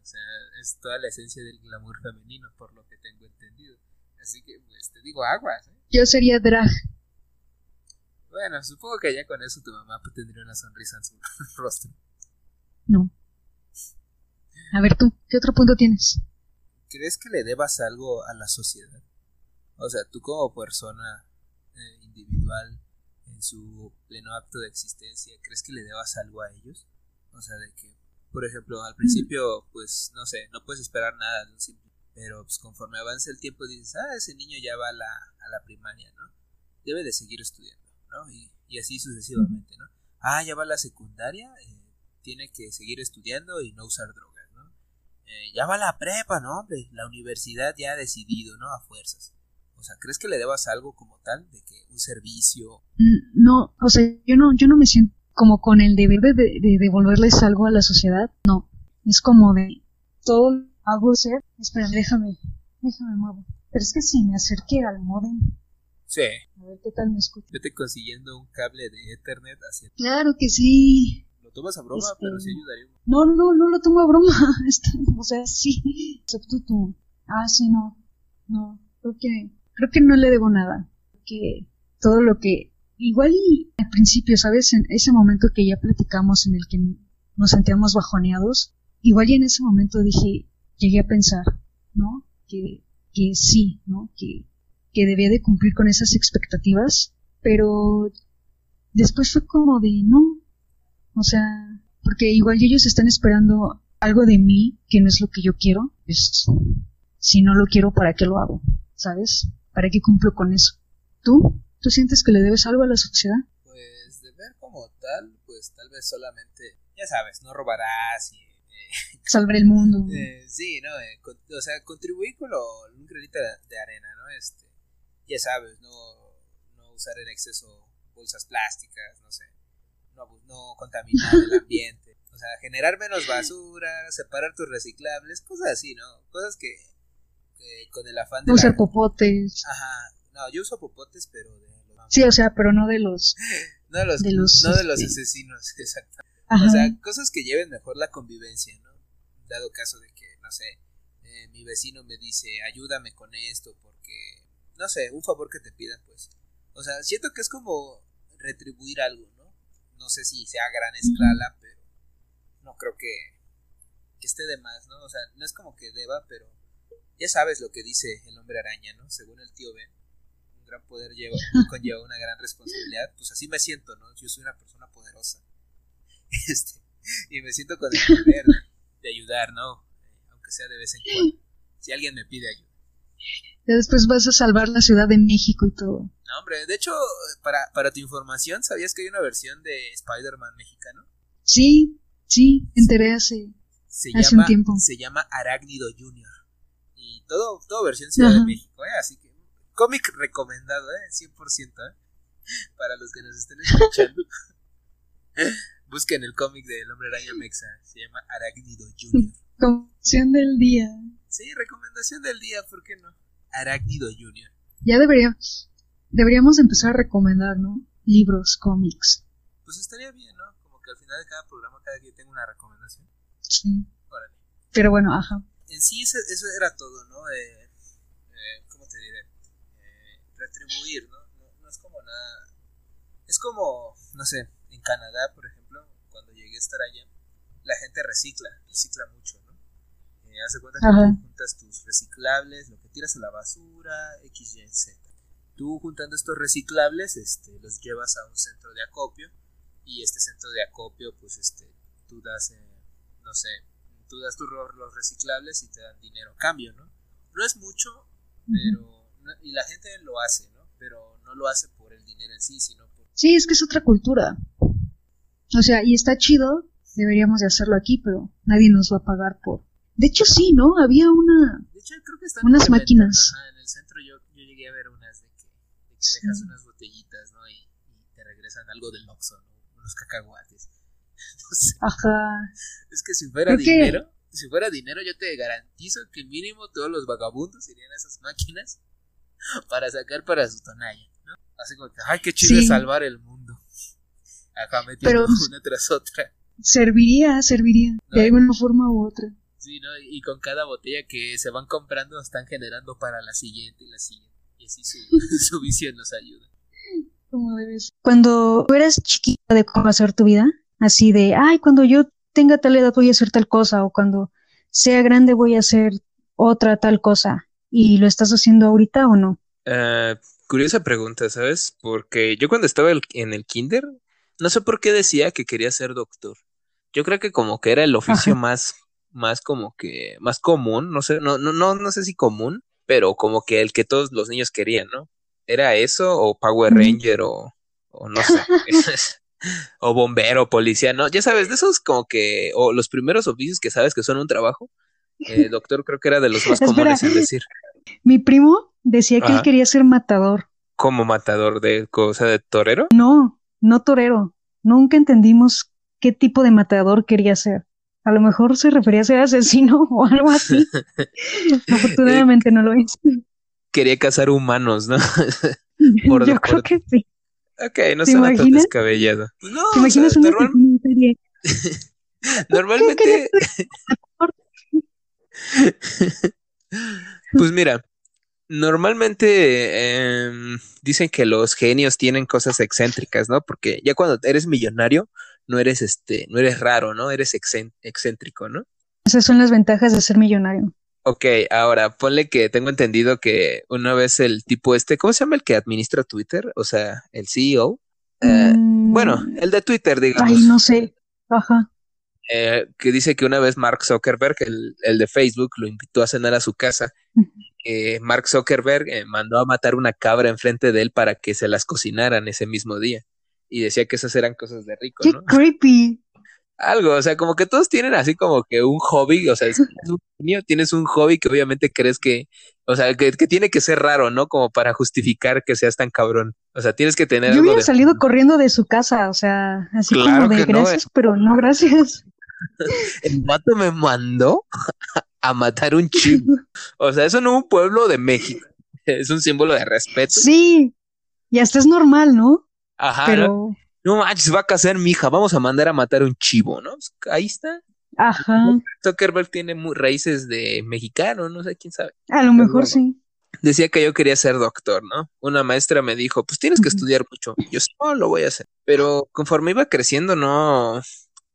[SPEAKER 2] es toda la esencia del glamour femenino, por lo que tengo entendido. Así que, pues, te digo aguas. ¿eh?
[SPEAKER 1] Yo sería drag.
[SPEAKER 2] Bueno, supongo que ya con eso tu mamá tendría una sonrisa en su rostro.
[SPEAKER 1] No. A ver tú, ¿qué otro punto tienes?
[SPEAKER 2] ¿Crees que le debas algo a la sociedad? O sea, tú como persona eh, individual su pleno acto de existencia, ¿crees que le debas algo a ellos? O sea, de que por ejemplo, al principio, pues, no sé, no puedes esperar nada de un simple. Pero pues conforme avanza el tiempo dices, ah, ese niño ya va a la, a la primaria, ¿no? Debe de seguir estudiando, ¿no? Y, y así sucesivamente, ¿no? Ah, ya va a la secundaria, eh, tiene que seguir estudiando y no usar drogas, ¿no? Eh, ya va a la prepa, ¿no? La universidad ya ha decidido, ¿no? A fuerzas. O sea, ¿crees que le debas algo como tal? De que un servicio.
[SPEAKER 1] Mm, no, o sea, yo no, yo no me siento como con el deber de, devolverles algo a la sociedad. No, es como de todo hago ser. Espera, déjame, déjame muevo. Pero es que si me acerqué al modem.
[SPEAKER 2] Sí.
[SPEAKER 1] A ver qué tal me escucho.
[SPEAKER 2] Vete consiguiendo un cable de Ethernet hacia.
[SPEAKER 1] Claro que sí.
[SPEAKER 2] Lo tomas a broma, pero sí
[SPEAKER 1] Este,
[SPEAKER 2] ayudaría.
[SPEAKER 1] No, no, no lo tomo a broma. Este, o sea, sí. Excepto tú. Ah, sí, no. No. Creo que, creo que no le debo nada. Que todo lo que. Igual y al principio, ¿sabes? En ese momento que ya platicamos en el que nos sentíamos bajoneados, igual y en ese momento dije, llegué a pensar, ¿no? Que, que sí, ¿no? Que, que debía de cumplir con esas expectativas, pero después fue como de no, o sea, porque igual ellos están esperando algo de mí que no es lo que yo quiero, pues si no lo quiero, ¿para qué lo hago? ¿Sabes? ¿Para qué cumplo con eso? ¿Tú? ¿Tú sientes que le debes algo a la sociedad?
[SPEAKER 2] Pues de ver como tal, pues tal vez solamente, ya sabes, no robarás y... eh,
[SPEAKER 1] Salvar el mundo.
[SPEAKER 2] Eh, sí, ¿no? Eh, con- o sea, contribuir con lo, un granito de, arena, ¿no? Este, ya sabes, no, no usar en exceso bolsas plásticas, no sé, no, no contaminar el ambiente, o sea, generar menos basura, separar tus reciclables, cosas así, ¿no? Cosas que, que con el afán de
[SPEAKER 1] usar
[SPEAKER 2] la-
[SPEAKER 1] popotes.
[SPEAKER 2] Ajá, no, yo uso popotes, pero de los,
[SPEAKER 1] Sí, o sea, pero no de los...
[SPEAKER 2] no de los,
[SPEAKER 1] de los,
[SPEAKER 2] no de los
[SPEAKER 1] este-
[SPEAKER 2] asesinos, exacto.
[SPEAKER 1] Ajá.
[SPEAKER 2] O sea, cosas que lleven mejor la convivencia, ¿no? Dado caso de que, no sé, eh, mi vecino me dice, ayúdame con esto porque, no sé, un favor que te pidan, pues. O sea, siento que es como retribuir algo, ¿no? No sé si sea a gran escala, pero no creo que, que esté de más, ¿no? O sea, no es como que deba, pero ya sabes lo que dice el hombre araña, ¿no? Según el tío Ben, un gran poder lleva, conlleva una gran responsabilidad. Pues así me siento, ¿no? Yo soy una persona poderosa. Este, y me siento con el deber de ayudar, ¿no? Aunque sea de vez en cuando. Si alguien me pide ayuda.
[SPEAKER 1] Ya después vas a salvar la Ciudad de México y todo.
[SPEAKER 2] No, hombre, de hecho, para, para tu información, ¿sabías que hay una versión de Spider-Man mexicano?
[SPEAKER 1] Sí, sí, enteré hace...
[SPEAKER 2] Se
[SPEAKER 1] Hace un
[SPEAKER 2] llama,
[SPEAKER 1] tiempo.
[SPEAKER 2] se llama Arácnido Junior. Todo, todo versión Ciudad
[SPEAKER 1] Ajá.
[SPEAKER 2] de México, ¿eh? Así que, cómic recomendado, ¿eh? 100%, ¿eh? Para los que nos estén escuchando. Busquen el cómic del Hombre Araña Mexa. Se llama Arácnido Junior.
[SPEAKER 1] Conversión del día.
[SPEAKER 2] Sí, recomendación del día, ¿por qué no? Arácnido Junior.
[SPEAKER 1] Ya debería, deberíamos empezar a recomendar, ¿no? Libros, cómics.
[SPEAKER 2] Pues estaría bien, ¿no? Como que al final de cada programa, cada quien tenga una recomendación.
[SPEAKER 1] Sí.
[SPEAKER 2] Órale.
[SPEAKER 1] Pero bueno, ajá.
[SPEAKER 2] En sí, eso, eso era todo, ¿no? Eh, eh, ¿Cómo te diré? Eh, retribuir, ¿no? ¿no? No es como nada. Es como, no sé, en Canadá, por ejemplo, cuando llegué a estar allá, la gente recicla, recicla mucho, ¿no? Eh, hace cuenta que
[SPEAKER 1] Ajá.
[SPEAKER 2] tú juntas tus reciclables, lo que tiras a la basura, X, Y, Z. Tú juntando estos reciclables, este, los llevas a un centro de acopio y este centro de acopio, pues, este, tú das, eh, no sé, tú das tus los reciclables y te dan dinero a cambio, ¿no? No es mucho, pero, no- y la gente lo hace, ¿no? Pero no lo hace por el dinero en sí, sino por...
[SPEAKER 1] Sí, es que es otra cultura. O sea, y está chido, deberíamos de hacerlo aquí, pero nadie nos va a pagar por... De hecho, sí, ¿no? Había una...
[SPEAKER 2] De hecho, creo que están
[SPEAKER 1] Unas máquinas.
[SPEAKER 2] ajá, en el centro yo, yo llegué a ver unas de que, de que
[SPEAKER 1] Sí.
[SPEAKER 2] dejas unas botellitas, ¿no? Y, y te regresan algo del Oxxo, ¿no? Unos cacahuates. No sé,
[SPEAKER 1] Ajá.
[SPEAKER 2] es que si fuera
[SPEAKER 1] Creo que-
[SPEAKER 2] dinero, si fuera dinero yo te garantizo que mínimo todos los vagabundos irían a esas máquinas para sacar para su tonalla, ¿no? Así como que, ay, qué chido
[SPEAKER 1] Sí.
[SPEAKER 2] salvar el mundo. Acá metiendo
[SPEAKER 1] Pero-
[SPEAKER 2] una tras otra.
[SPEAKER 1] Serviría, serviría. De
[SPEAKER 2] Ay.
[SPEAKER 1] alguna forma u otra.
[SPEAKER 2] Sí, ¿no? Y con cada botella que se van comprando están generando para la siguiente y la siguiente. Y así su, su visión nos ayuda.
[SPEAKER 1] Como debes. Cuando eras chiquita de cómo hacer tu vida, así de, ay, cuando yo tenga tal edad voy a hacer tal cosa, o cuando sea grande voy a hacer otra tal cosa, ¿y lo estás haciendo ahorita o no?
[SPEAKER 2] Ah, curiosa pregunta, ¿sabes? Porque yo cuando estaba en el kinder, no sé por qué decía que quería ser doctor. Yo creo que como que era el oficio
[SPEAKER 1] Ajá.
[SPEAKER 2] más, más como que, más común, no sé, no, no, no, no sé si común, pero como que el que todos los niños querían, ¿no? ¿Era eso o Power. Ranger o, o no sé? O bombero, policía, ¿no? Ya sabes, de esos como que, o los primeros oficios que sabes que son un trabajo. Eh, doctor creo que era de los más
[SPEAKER 1] Espera.
[SPEAKER 2] comunes en decir.
[SPEAKER 1] Mi primo decía que él quería ser matador.
[SPEAKER 2] Como matador de cosa de torero.
[SPEAKER 1] No, no torero. Nunca entendimos qué tipo de matador quería ser. A lo mejor se refería a ser asesino o algo así. Afortunadamente no lo es.
[SPEAKER 2] quería cazar humanos, ¿no?
[SPEAKER 1] Yo creo que sí.
[SPEAKER 2] Ok, no suena tan descabellado. No, ¿Te imaginas una Normalmente. pues mira, normalmente em, dicen que los genios tienen cosas excéntricas, ¿no? Porque ya cuando eres millonario, no eres este, no eres raro, ¿no? Eres excéntrico, ¿no?
[SPEAKER 1] Esas son las ventajas de ser millonario.
[SPEAKER 2] Ok, ahora ponle que tengo entendido que una vez el tipo este, ¿cómo se llama el que administra Twitter? O sea, el CEO. Eh, mm. Bueno, el de Twitter, digamos.
[SPEAKER 1] Ay, no sé. Ajá.
[SPEAKER 2] Eh, que dice que una vez Mark Zuckerberg, el, el, de Facebook, lo invitó a cenar a su casa. Mark Zuckerberg eh, mandó a matar una cabra enfrente de él para que se las cocinaran ese mismo día. Y decía que esas eran cosas de rico,
[SPEAKER 1] Qué creepy
[SPEAKER 2] algo, o sea, como que todos tienen así como que un hobby, o sea, es un niño, tienes un hobby que obviamente crees que, o sea, que, tiene que ser raro, ¿no? Como para justificar que seas tan cabrón. O sea, tienes que tener.
[SPEAKER 1] Yo hubiera salido corriendo de su casa, o sea, así como de gracias, eh. pero no gracias.
[SPEAKER 2] El mato me mandó a matar un chivo. O sea, eso no es un pueblo de México. Es un símbolo de respeto.
[SPEAKER 1] Sí, y hasta es normal, ¿no?
[SPEAKER 2] Ajá. Pero no manches, va a casar mi hija, vamos a mandar a matar un chivo, ¿no? Ahí está.
[SPEAKER 1] Ajá.
[SPEAKER 2] Zuckerberg tiene muy raíces de mexicano, no sé quién sabe.
[SPEAKER 1] A lo mejor sí.
[SPEAKER 2] Decía que yo quería ser doctor, ¿no? Una maestra me dijo, pues tienes que estudiar mucho. Yo no lo voy a hacer. Pero conforme iba creciendo, no,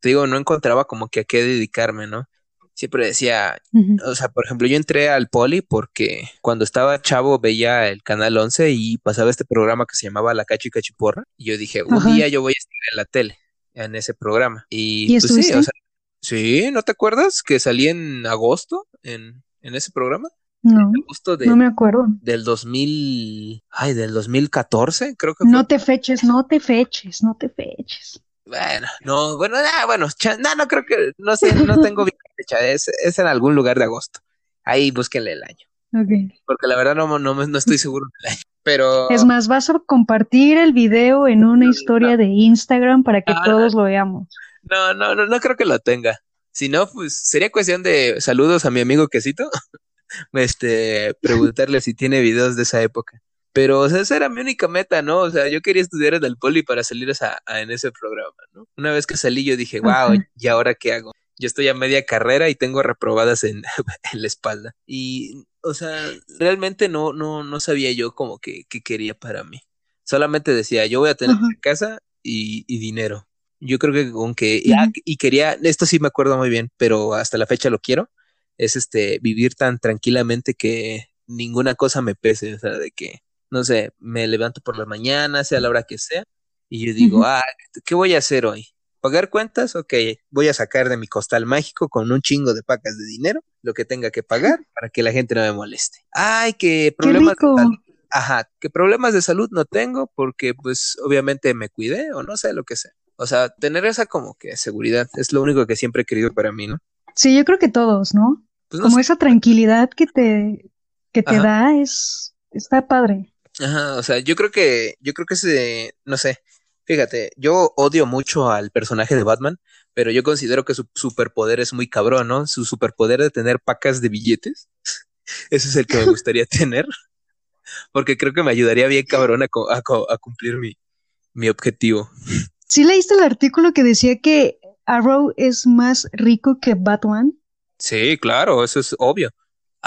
[SPEAKER 2] te digo, no encontraba como que a qué dedicarme, ¿no? Siempre decía, o sea, por ejemplo, yo entré al poli porque cuando estaba chavo veía el canal 11 y pasaba este programa que se llamaba La Cacho y Cachiporra. Y yo dije, un día yo voy a estar en la tele, en ese programa. Y, pues sí, o sea, sí, ¿no te acuerdas que salí en agosto en, en ese programa?
[SPEAKER 1] No, no me acuerdo.
[SPEAKER 2] Del 2000, ay, del 2014, creo que
[SPEAKER 1] No te feches, no te feches, no te feches.
[SPEAKER 2] Bueno, no, bueno, ah, bueno, no, no creo que, no sé, no tengo bien fecha, es, es en algún lugar de agosto. Ahí búsquenle el año.
[SPEAKER 1] Okay.
[SPEAKER 2] Porque la verdad no, no, no estoy seguro del año. Pero...
[SPEAKER 1] Es más, vas a compartir el video en una historia de Instagram para que ah, todos lo veamos.
[SPEAKER 2] No, no, no, no creo que lo tenga. Si no, pues sería cuestión de saludos a mi amigo Quesito. este, preguntarle si tiene videos de esa época. Pero, o sea, esa era mi única meta, ¿no? O sea, yo quería estudiar en el poli para salir en ese programa, ¿no? Una vez que salí, yo dije, wow, ¿y ahora qué hago? Yo estoy a media carrera y tengo reprobadas en, la espalda. Y, o sea, realmente no, no, no sabía yo como que, qué quería para mí. Solamente decía, yo voy a tener casa y, dinero. Yo creo que aunque, y quería, esto sí me acuerdo muy bien, pero hasta la fecha lo quiero, es este, vivir tan tranquilamente que ninguna cosa me pese, o sea, de que no sé, me levanto por la mañana, sea la hora que sea, y yo digo, ah, ¿qué voy a hacer hoy? ¿Pagar cuentas? Ok, voy a sacar de mi costal mágico con un chingo de pacas de dinero lo que tenga que pagar para que la gente no me moleste. Ay, que problemas de salud. Ajá, que problemas de salud no tengo porque pues obviamente me cuidé o no sé lo que sea. O sea, tener esa como que seguridad es lo único que siempre he querido para mí, ¿no?
[SPEAKER 1] Sí, yo creo que todos, ¿no? Pues como esa tranquilidad que te, que te da es, está padre.
[SPEAKER 2] Ajá, o sea, yo creo que, yo creo que ese, no sé, fíjate, yo odio mucho al personaje de Batman, pero yo considero que su superpoder es muy cabrón, ¿no? Su superpoder de tener pacas de billetes, ese es el que me gustaría tener, porque creo que me ayudaría bien cabrón a, a, cumplir mi, mi objetivo.
[SPEAKER 1] ¿Sí leíste el artículo que decía que Arrow es más rico que Batman?
[SPEAKER 2] Sí, claro, eso es obvio.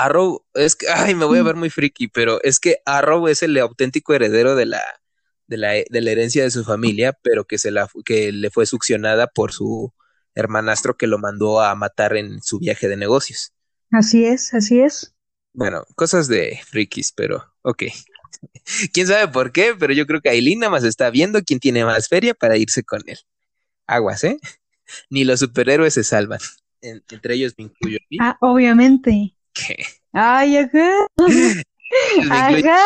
[SPEAKER 2] Arrow es que, ay, me voy a ver muy friki, pero es que Arrow es el auténtico heredero de la, de la, de la herencia de su familia, pero que, se la, que le fue succionada por su hermanastro que lo mandó a matar en su viaje de negocios.
[SPEAKER 1] Así es, así es.
[SPEAKER 2] Bueno, cosas de frikis, pero ok. Quién sabe por qué, pero yo creo que Aileen nada más está viendo quién tiene más feria para irse con él. Aguas, ¿eh? Ni los superhéroes se salvan. entre ellos me incluyo.
[SPEAKER 1] Ah, obviamente. Ay, ajá.
[SPEAKER 2] ajá.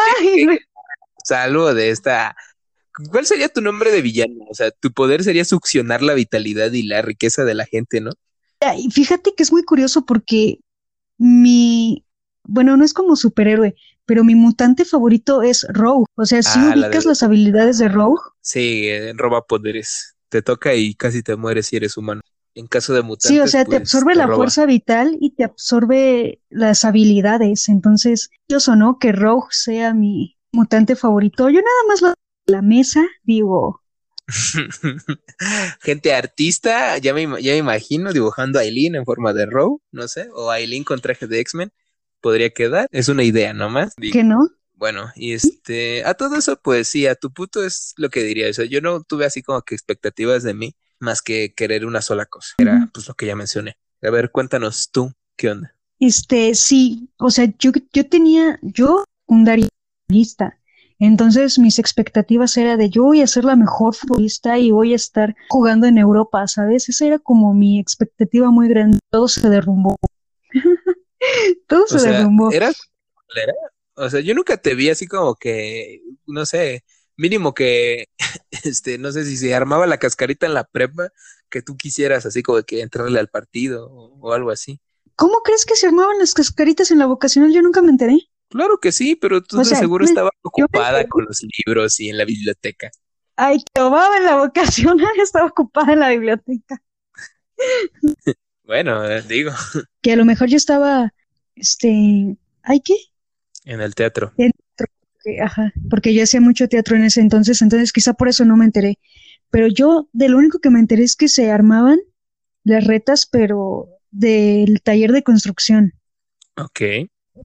[SPEAKER 2] Salvo de esta. ¿Cuál sería tu nombre de villano? O sea, tu poder sería succionar la vitalidad y la riqueza de la gente, ¿no?
[SPEAKER 1] Fíjate que es muy curioso porque mi, bueno, no es como superhéroe, pero mi mutante favorito es Rogue. O sea, si ah, ubicas las habilidades de Rogue.
[SPEAKER 2] Sí, eh, roba poderes. Te toca y casi te mueres si eres humano. En caso de mutantes.
[SPEAKER 1] Sí, o sea, te
[SPEAKER 2] pues,
[SPEAKER 1] absorbe la
[SPEAKER 2] roba.
[SPEAKER 1] fuerza vital y te absorbe las habilidades. Entonces, yo sonó que Rogue sea mi mutante favorito. Yo nada más lo la mesa, digo,
[SPEAKER 2] Gente artista, ya me, ya me imagino dibujando a Aileen en forma de Row, no sé, o Aileen con traje de X-Men, podría quedar. Es una idea nomás. Digo,
[SPEAKER 1] que no.
[SPEAKER 2] Bueno, y este, a todo eso, pues sí, a tu puto es lo que diría eso. Yo no tuve así como que expectativas de mí, más que querer una sola cosa. Era pues lo que ya mencioné. A ver, cuéntanos tú, ¿qué onda?
[SPEAKER 1] Este, sí, o sea, yo, yo tenía, yo secundaria lista. Entonces mis expectativas era de yo voy a ser la mejor futbolista y voy a estar jugando en Europa, ¿sabes? Esa era como mi expectativa muy grande. Todo se derrumbó. Todo se
[SPEAKER 2] sea,
[SPEAKER 1] derrumbó.
[SPEAKER 2] ¿eras futbolera? O sea, yo nunca te vi así como que, no sé, mínimo que, este, no sé si se armaba la cascarita en la prepa, que tú quisieras así como que entrarle al partido o, o algo así.
[SPEAKER 1] ¿Cómo crees que se armaban las cascaritas en la vocacional? Yo nunca me enteré.
[SPEAKER 2] Claro que sí, pero tú
[SPEAKER 1] O
[SPEAKER 2] de seguro
[SPEAKER 1] me-
[SPEAKER 2] estabas ocupada con los libros y en la biblioteca.
[SPEAKER 1] Ay, que en la vocacional, estaba ocupada en la biblioteca.
[SPEAKER 2] Bueno, eh, digo,
[SPEAKER 1] Que a lo mejor yo estaba, este, ¿ay qué?
[SPEAKER 2] en el teatro.
[SPEAKER 1] Que- ajá, porque yo hacía mucho teatro en ese entonces, entonces quizá por eso no me enteré. Pero yo de lo único que me enteré es que se armaban las retas, pero del taller de construcción.
[SPEAKER 2] Ok.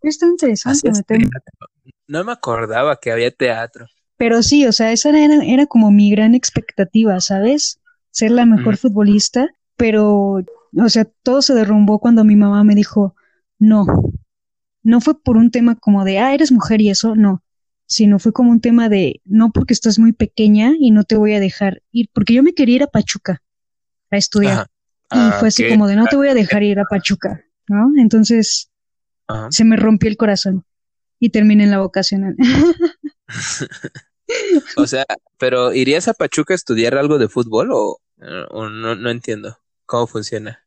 [SPEAKER 1] Está interesante
[SPEAKER 2] teatro. No me acordaba que había teatro.
[SPEAKER 1] Pero sí, o sea, esa era, era como mi gran expectativa, ¿sabes? Ser la mejor futbolista, pero, o sea, todo se derrumbó cuando mi mamá me dijo, no, no fue por un tema como de, ah, eres mujer y eso, no, sino fue como un tema de, no porque estás muy pequeña y no te voy a dejar ir, porque yo me quería ir a Pachuca a estudiar y
[SPEAKER 2] Ah,
[SPEAKER 1] fue así como de, no te voy a dejar ir a Pachuca, ¿no? Entonces
[SPEAKER 2] Ajá.
[SPEAKER 1] se me rompió el corazón y terminé en la vocacional.
[SPEAKER 2] O sea, pero ¿irías a Pachuca a estudiar algo de fútbol o, o no, no entiendo cómo funciona?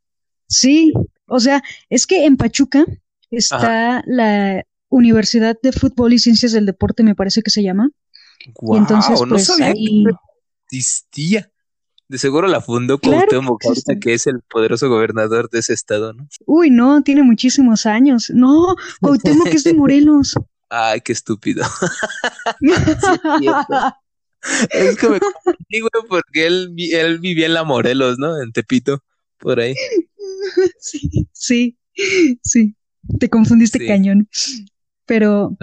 [SPEAKER 1] Sí, o sea, es que en Pachuca está la Universidad de Fútbol y Ciencias del Deporte, me parece que se llama.
[SPEAKER 2] Guau,
[SPEAKER 1] entonces,
[SPEAKER 2] no
[SPEAKER 1] pues,
[SPEAKER 2] sabía
[SPEAKER 1] ahí-
[SPEAKER 2] que existía. De seguro la fundó
[SPEAKER 1] Claro
[SPEAKER 2] Cuauhtémoc,
[SPEAKER 1] que
[SPEAKER 2] es el poderoso gobernador de ese estado, ¿no?
[SPEAKER 1] Uy, no, tiene muchísimos años. No, Cuauhtémoc es de Morelos.
[SPEAKER 2] Ay, qué estúpido. Es que me confundí, güey, porque él, él vivía en la Morelos, ¿no? En Tepito, por ahí.
[SPEAKER 1] Sí, sí, sí. Te confundiste
[SPEAKER 2] Sí.
[SPEAKER 1] cañón. Pero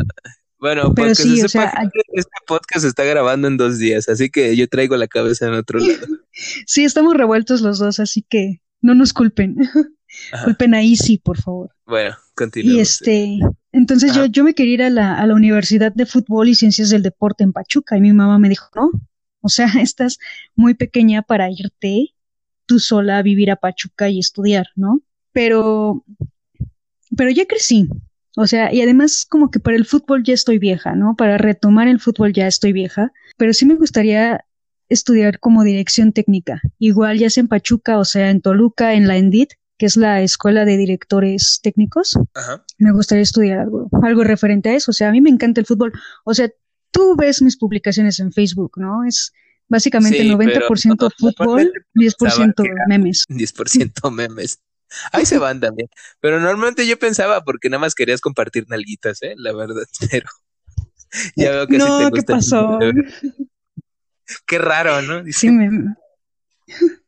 [SPEAKER 2] Bueno,
[SPEAKER 1] Pero
[SPEAKER 2] para que
[SPEAKER 1] sí,
[SPEAKER 2] se
[SPEAKER 1] o
[SPEAKER 2] sepa,
[SPEAKER 1] sea,
[SPEAKER 2] este podcast se está grabando en dos días, así que yo traigo la cabeza en otro lado.
[SPEAKER 1] sí, estamos revueltos los dos, así que no nos culpen.
[SPEAKER 2] Ajá.
[SPEAKER 1] Culpen a Easy, por favor.
[SPEAKER 2] Bueno,
[SPEAKER 1] Y
[SPEAKER 2] continuemos.
[SPEAKER 1] este, entonces yo, yo me quería ir a la, a la Universidad de Fútbol y Ciencias del Deporte en Pachuca y mi mamá me dijo, no, o sea, estás muy pequeña para irte tú sola a vivir a Pachuca y estudiar, ¿no? Pero, pero ya crecí, o sea, y además como que para el fútbol ya estoy vieja, ¿no? Para retomar el fútbol ya estoy vieja, pero sí me gustaría estudiar como dirección técnica, igual ya sea en Pachuca o sea en Toluca, en la ENDIT, que es la Escuela de Directores Técnicos
[SPEAKER 2] Ajá.
[SPEAKER 1] me gustaría estudiar algo, algo referente a eso. O sea, a mí me encanta el fútbol. O sea, tú ves mis publicaciones en Facebook, ¿no? Es básicamente
[SPEAKER 2] Sí,
[SPEAKER 1] 90%
[SPEAKER 2] pero
[SPEAKER 1] fútbol,
[SPEAKER 2] normalmente
[SPEAKER 1] 10%
[SPEAKER 2] que era-
[SPEAKER 1] memes.
[SPEAKER 2] 10% memes. Ahí se van también. Pero normalmente yo pensaba porque nada más querías compartir nalguitas, ¿eh? La verdad, pero ya veo que sí te
[SPEAKER 1] No, ¿qué
[SPEAKER 2] gusta el
[SPEAKER 1] pasó?
[SPEAKER 2] Qué raro, ¿no? Dice,
[SPEAKER 1] Sí, me,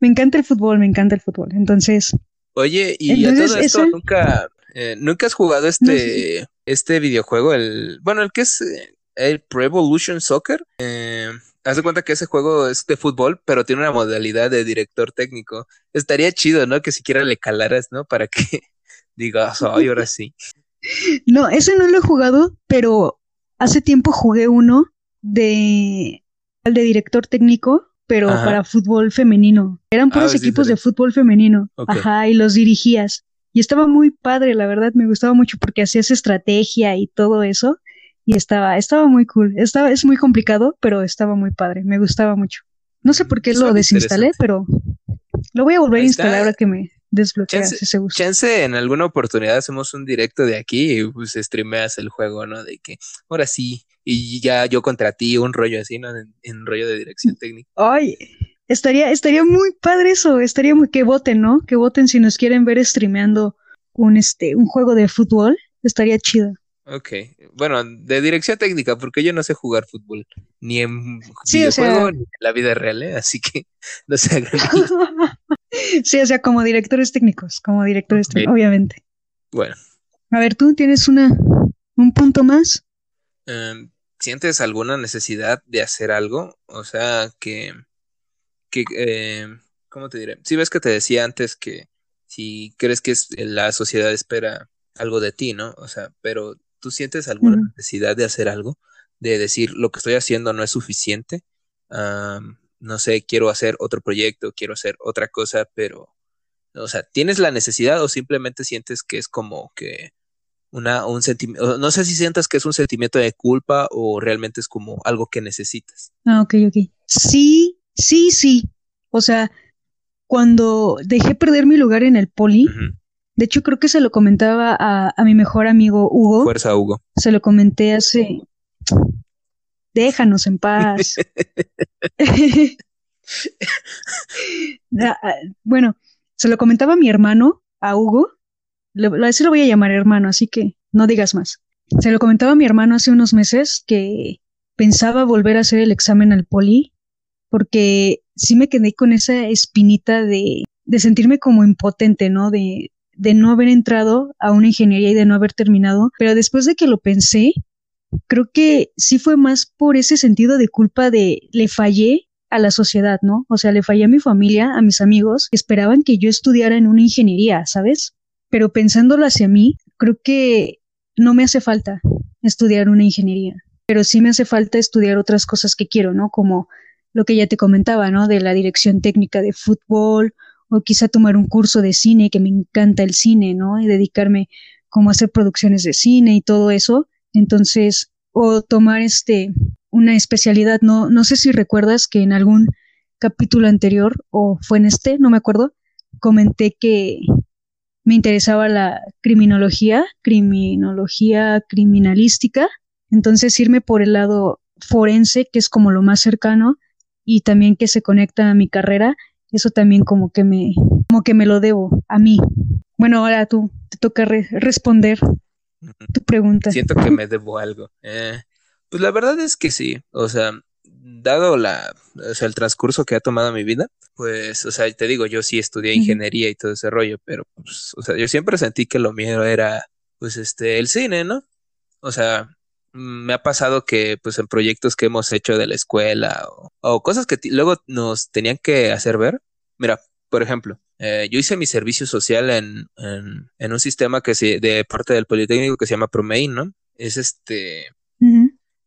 [SPEAKER 1] me encanta el fútbol, me encanta el fútbol. Entonces,
[SPEAKER 2] Oye, y
[SPEAKER 1] Entonces,
[SPEAKER 2] a todo esto nunca, eh, nunca has jugado este, este videojuego, el, bueno, el que es eh, el Pro Evolution Soccer. Eh, haz de cuenta que ese juego es de fútbol, pero tiene una modalidad de director técnico. Estaría chido, ¿no? Que siquiera le calaras, ¿no? Para que digas, ay, ahora sí.
[SPEAKER 1] no, ese no lo he jugado, pero hace tiempo jugué uno de, de director técnico, pero
[SPEAKER 2] Ajá.
[SPEAKER 1] para fútbol femenino. Eran
[SPEAKER 2] Ah,
[SPEAKER 1] puros equipos de fútbol femenino. Ajá, y los dirigías. Y estaba muy padre, la verdad, me gustaba mucho porque hacías estrategia y todo eso. Y estaba, estaba muy cool. Estaba, es muy complicado, pero estaba muy padre. Me gustaba mucho. No sé por qué lo desinstalé, pero lo voy a volver a instalar ahora que me desbloqueas
[SPEAKER 2] Chance-
[SPEAKER 1] ese gusto.
[SPEAKER 2] Chance en alguna oportunidad hacemos un directo de aquí y pues streameas el juego, ¿no? De que ahora sí, y ya yo contra ti, un rollo así, ¿no? En, en rollo de dirección técnica.
[SPEAKER 1] Ay, estaría, estaría muy padre eso, estaría muy, que voten, ¿no? Que voten si nos quieren ver streameando un, este, un juego de fútbol, estaría chido.
[SPEAKER 2] Ok, bueno, de dirección técnica, porque yo no sé jugar fútbol, ni en videojuego, ni en la vida real, ¿eh? así que no sé.
[SPEAKER 1] sí, o sea, como directores técnicos, como directores técnicos, obviamente.
[SPEAKER 2] Bueno.
[SPEAKER 1] A ver, tú tienes una, un punto más.
[SPEAKER 2] Em, ¿Sientes alguna necesidad de hacer algo? O sea, que, que eh, ¿cómo te diré? Si ves que te decía antes que si crees que es, la sociedad espera algo de ti, ¿no? O sea, pero ¿Tú sientes alguna necesidad de hacer algo? De decir, lo que estoy haciendo no es suficiente. no sé, quiero hacer otro proyecto, quiero hacer otra cosa, pero, o sea, ¿tienes la necesidad o simplemente sientes que es como que una, un sentimiento, no sé si sientas que es un sentimiento de culpa o realmente es como algo que necesitas?
[SPEAKER 1] Ah, ok, ok. Sí, sí, sí. O sea, cuando dejé perder mi lugar en el poli, de hecho, creo que se lo comentaba a, mi mejor amigo Hugo.
[SPEAKER 2] Fuerza, Hugo.
[SPEAKER 1] Se lo comenté hace. Déjanos en paz. Ah, ah, bueno, se lo comentaba a mi hermano, a Hugo. así lo voy a llamar hermano, así que no digas más. Se lo comentaba a mi hermano hace unos meses que pensaba volver a hacer el examen al poli porque sí me quedé con esa espinita de, de sentirme como impotente, ¿no? De, de no haber entrado a una ingeniería y de no haber terminado, pero después de que lo pensé, creo que sí fue más por ese sentido de culpa de le fallé a la sociedad, ¿no? O sea, le fallé a mi familia, a mis amigos, que esperaban que yo estudiara en una ingeniería, ¿sabes? Pero pensándolo hacia mí, creo que no me hace falta estudiar una ingeniería, pero sí me hace falta estudiar otras cosas que quiero, ¿no? Como lo que ya te comentaba, ¿no? De la dirección técnica de fútbol o quizá tomar un curso de cine, que me encanta el cine, ¿no? Y dedicarme como a hacer producciones de cine y todo eso. Entonces, o tomar este, una especialidad, no, no sé si recuerdas que en algún capítulo anterior, o fue en este, no me acuerdo, comenté que me interesaba la criminología, criminología criminalística, entonces irme por el lado forense, que es como lo más cercano y también que se conecta a mi carrera, eso también como que me, como que me lo debo a mí. Bueno, ahora tú, te toca responder tu pregunta.
[SPEAKER 2] Siento que me debo algo. Eh, pues la verdad es que sí, o sea, dado la, o sea, el transcurso que ha tomado mi vida, pues, o sea, te digo, yo sí estudié ingeniería y todo ese rollo, pero, pues, o sea, yo siempre sentí que lo mío era, pues, este, el cine, ¿no? O sea, me ha pasado que pues en proyectos que hemos hecho de la escuela o, cosas que luego nos tenían que hacer ver. Mira, por ejemplo, eh, yo hice mi servicio social en, en, un sistema que se, de parte del Politécnico que se llama Promein, ¿no? Es este...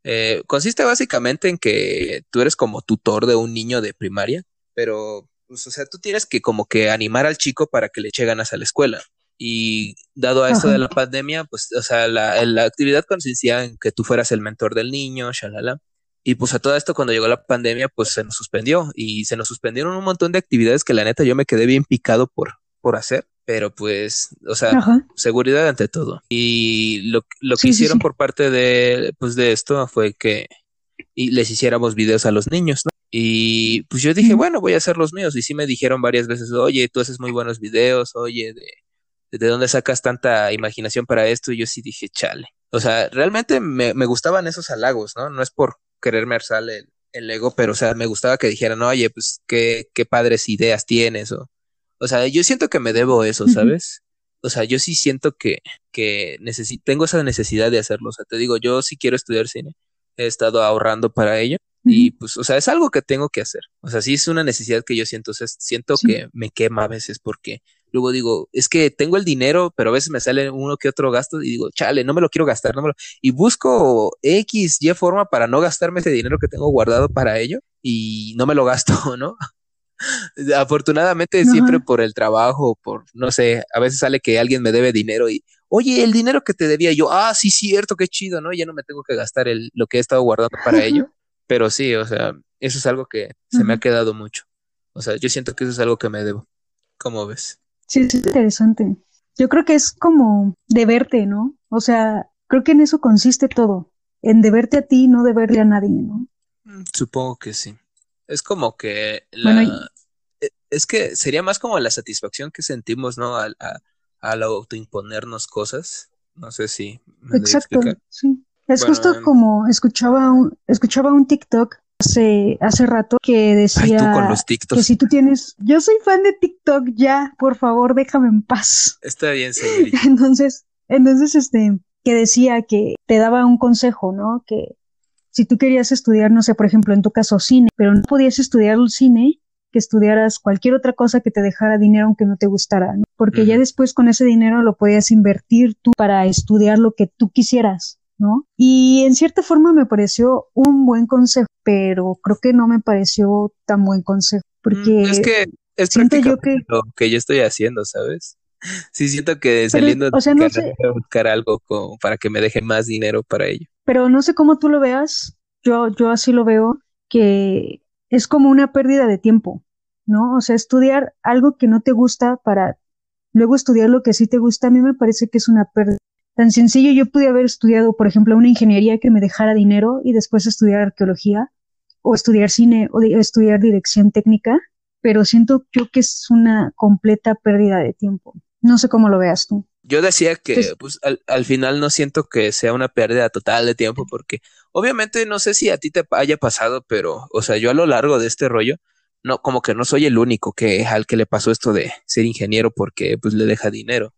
[SPEAKER 2] Eh, consiste básicamente en que tú eres como tutor de un niño de primaria, pero, pues, o sea, tú tienes que como que animar al chico para que le eche ganas a la escuela. Y dado a esto de la pandemia, pues, o sea, la, la, actividad consistía en que tú fueras el mentor del niño, shalala. Y pues a todo esto, cuando llegó la pandemia, pues se nos suspendió y se nos suspendieron un montón de actividades que la neta yo me quedé bien picado por, por hacer. Pero pues, o sea, seguridad ante todo. Y lo, lo que hicieron por parte de, pues, de esto fue que y les hiciéramos videos a los niños, ¿no? Y pues yo dije, bueno, voy a hacer los míos. Y sí me dijeron varias veces, oye, tú haces muy buenos videos, oye, de, ¿de dónde sacas tanta imaginación para esto? Y yo sí dije, chale. O sea, realmente me, me gustaban esos halagos, ¿no? No es por quererme alzar el, el, ego, pero o sea, me gustaba que dijeran, oye, pues qué, qué padres ideas tienes. O, o sea, yo siento que me debo eso, ¿sabes? O sea, yo sí siento que, que tengo esa necesidad de hacerlo. O sea, te digo, yo sí quiero estudiar cine. He estado ahorrando para ello. Y pues, o sea, es algo que tengo que hacer. O sea, sí es una necesidad que yo siento. O sea, siento que me quema a veces porque Luego digo, es que tengo el dinero, pero a veces me sale uno que otro gasto y digo, chale, no me lo quiero gastar, no me lo... Y busco X, Y forma para no gastarme ese dinero que tengo guardado para ello y no me lo gasto, ¿no? Afortunadamente siempre por el trabajo, por, no sé, a veces sale que alguien me debe dinero y, oye, el dinero que te debía yo, ah, sí, cierto, qué chido, ¿no? Ya no me tengo que gastar el, lo que he estado guardando para ello. Pero sí, o sea, eso es algo que se me ha quedado mucho. O sea, yo siento que eso es algo que me debo. ¿Cómo ves?
[SPEAKER 1] Sí, es interesante. Yo creo que es como deberte, ¿no? O sea, creo que en eso consiste todo, en deberte a ti, no deberle a nadie, ¿no?
[SPEAKER 2] Mm, supongo que sí. Es como que la... E, es que sería más como la satisfacción que sentimos, ¿no? Al, al autoimponernos cosas. No sé si
[SPEAKER 1] me Exacto, sí. Es justo como escuchaba un, escuchaba un TikTok hace, hace rato que decía
[SPEAKER 2] con los
[SPEAKER 1] que si tú tienes, yo soy fan de TikTok ya, por favor, déjame en paz.
[SPEAKER 2] Está bien, señorita.
[SPEAKER 1] Entonces, entonces, este, que decía que te daba un consejo, ¿no? Que si tú querías estudiar, no sé, por ejemplo, en tu caso cine, pero no podías estudiar el cine, que estudiaras cualquier otra cosa que te dejara dinero aunque no te gustara, ¿no? Porque ya después con ese dinero lo podías invertir tú para estudiar lo que tú quisieras. ¿No? Y en cierta forma me pareció un buen consejo, pero creo que no me pareció tan buen consejo, porque
[SPEAKER 2] mm, es que es siento yo que lo que yo estoy haciendo, ¿sabes? Sí, siento que saliendo
[SPEAKER 1] o sea, no sé,
[SPEAKER 2] buscar algo para que me deje más dinero para ello.
[SPEAKER 1] Pero no sé cómo tú lo veas, yo, yo así lo veo, que es como una pérdida de tiempo, ¿no? O sea, estudiar algo que no te gusta para luego estudiar lo que sí te gusta, a mí me parece que es una pérdida Tan sencillo, yo pude haber estudiado, por ejemplo, una ingeniería que me dejara dinero y después estudiar arqueología o estudiar cine o estudiar dirección técnica, pero siento yo que es una completa pérdida de tiempo. No sé cómo lo veas tú.
[SPEAKER 2] Yo decía que pues, al, al, final no siento que sea una pérdida total de tiempo porque obviamente no sé si a ti te haya pasado, pero o sea, yo a lo largo de este rollo no como que no soy el único que al que le pasó esto de ser ingeniero porque pues le deja dinero.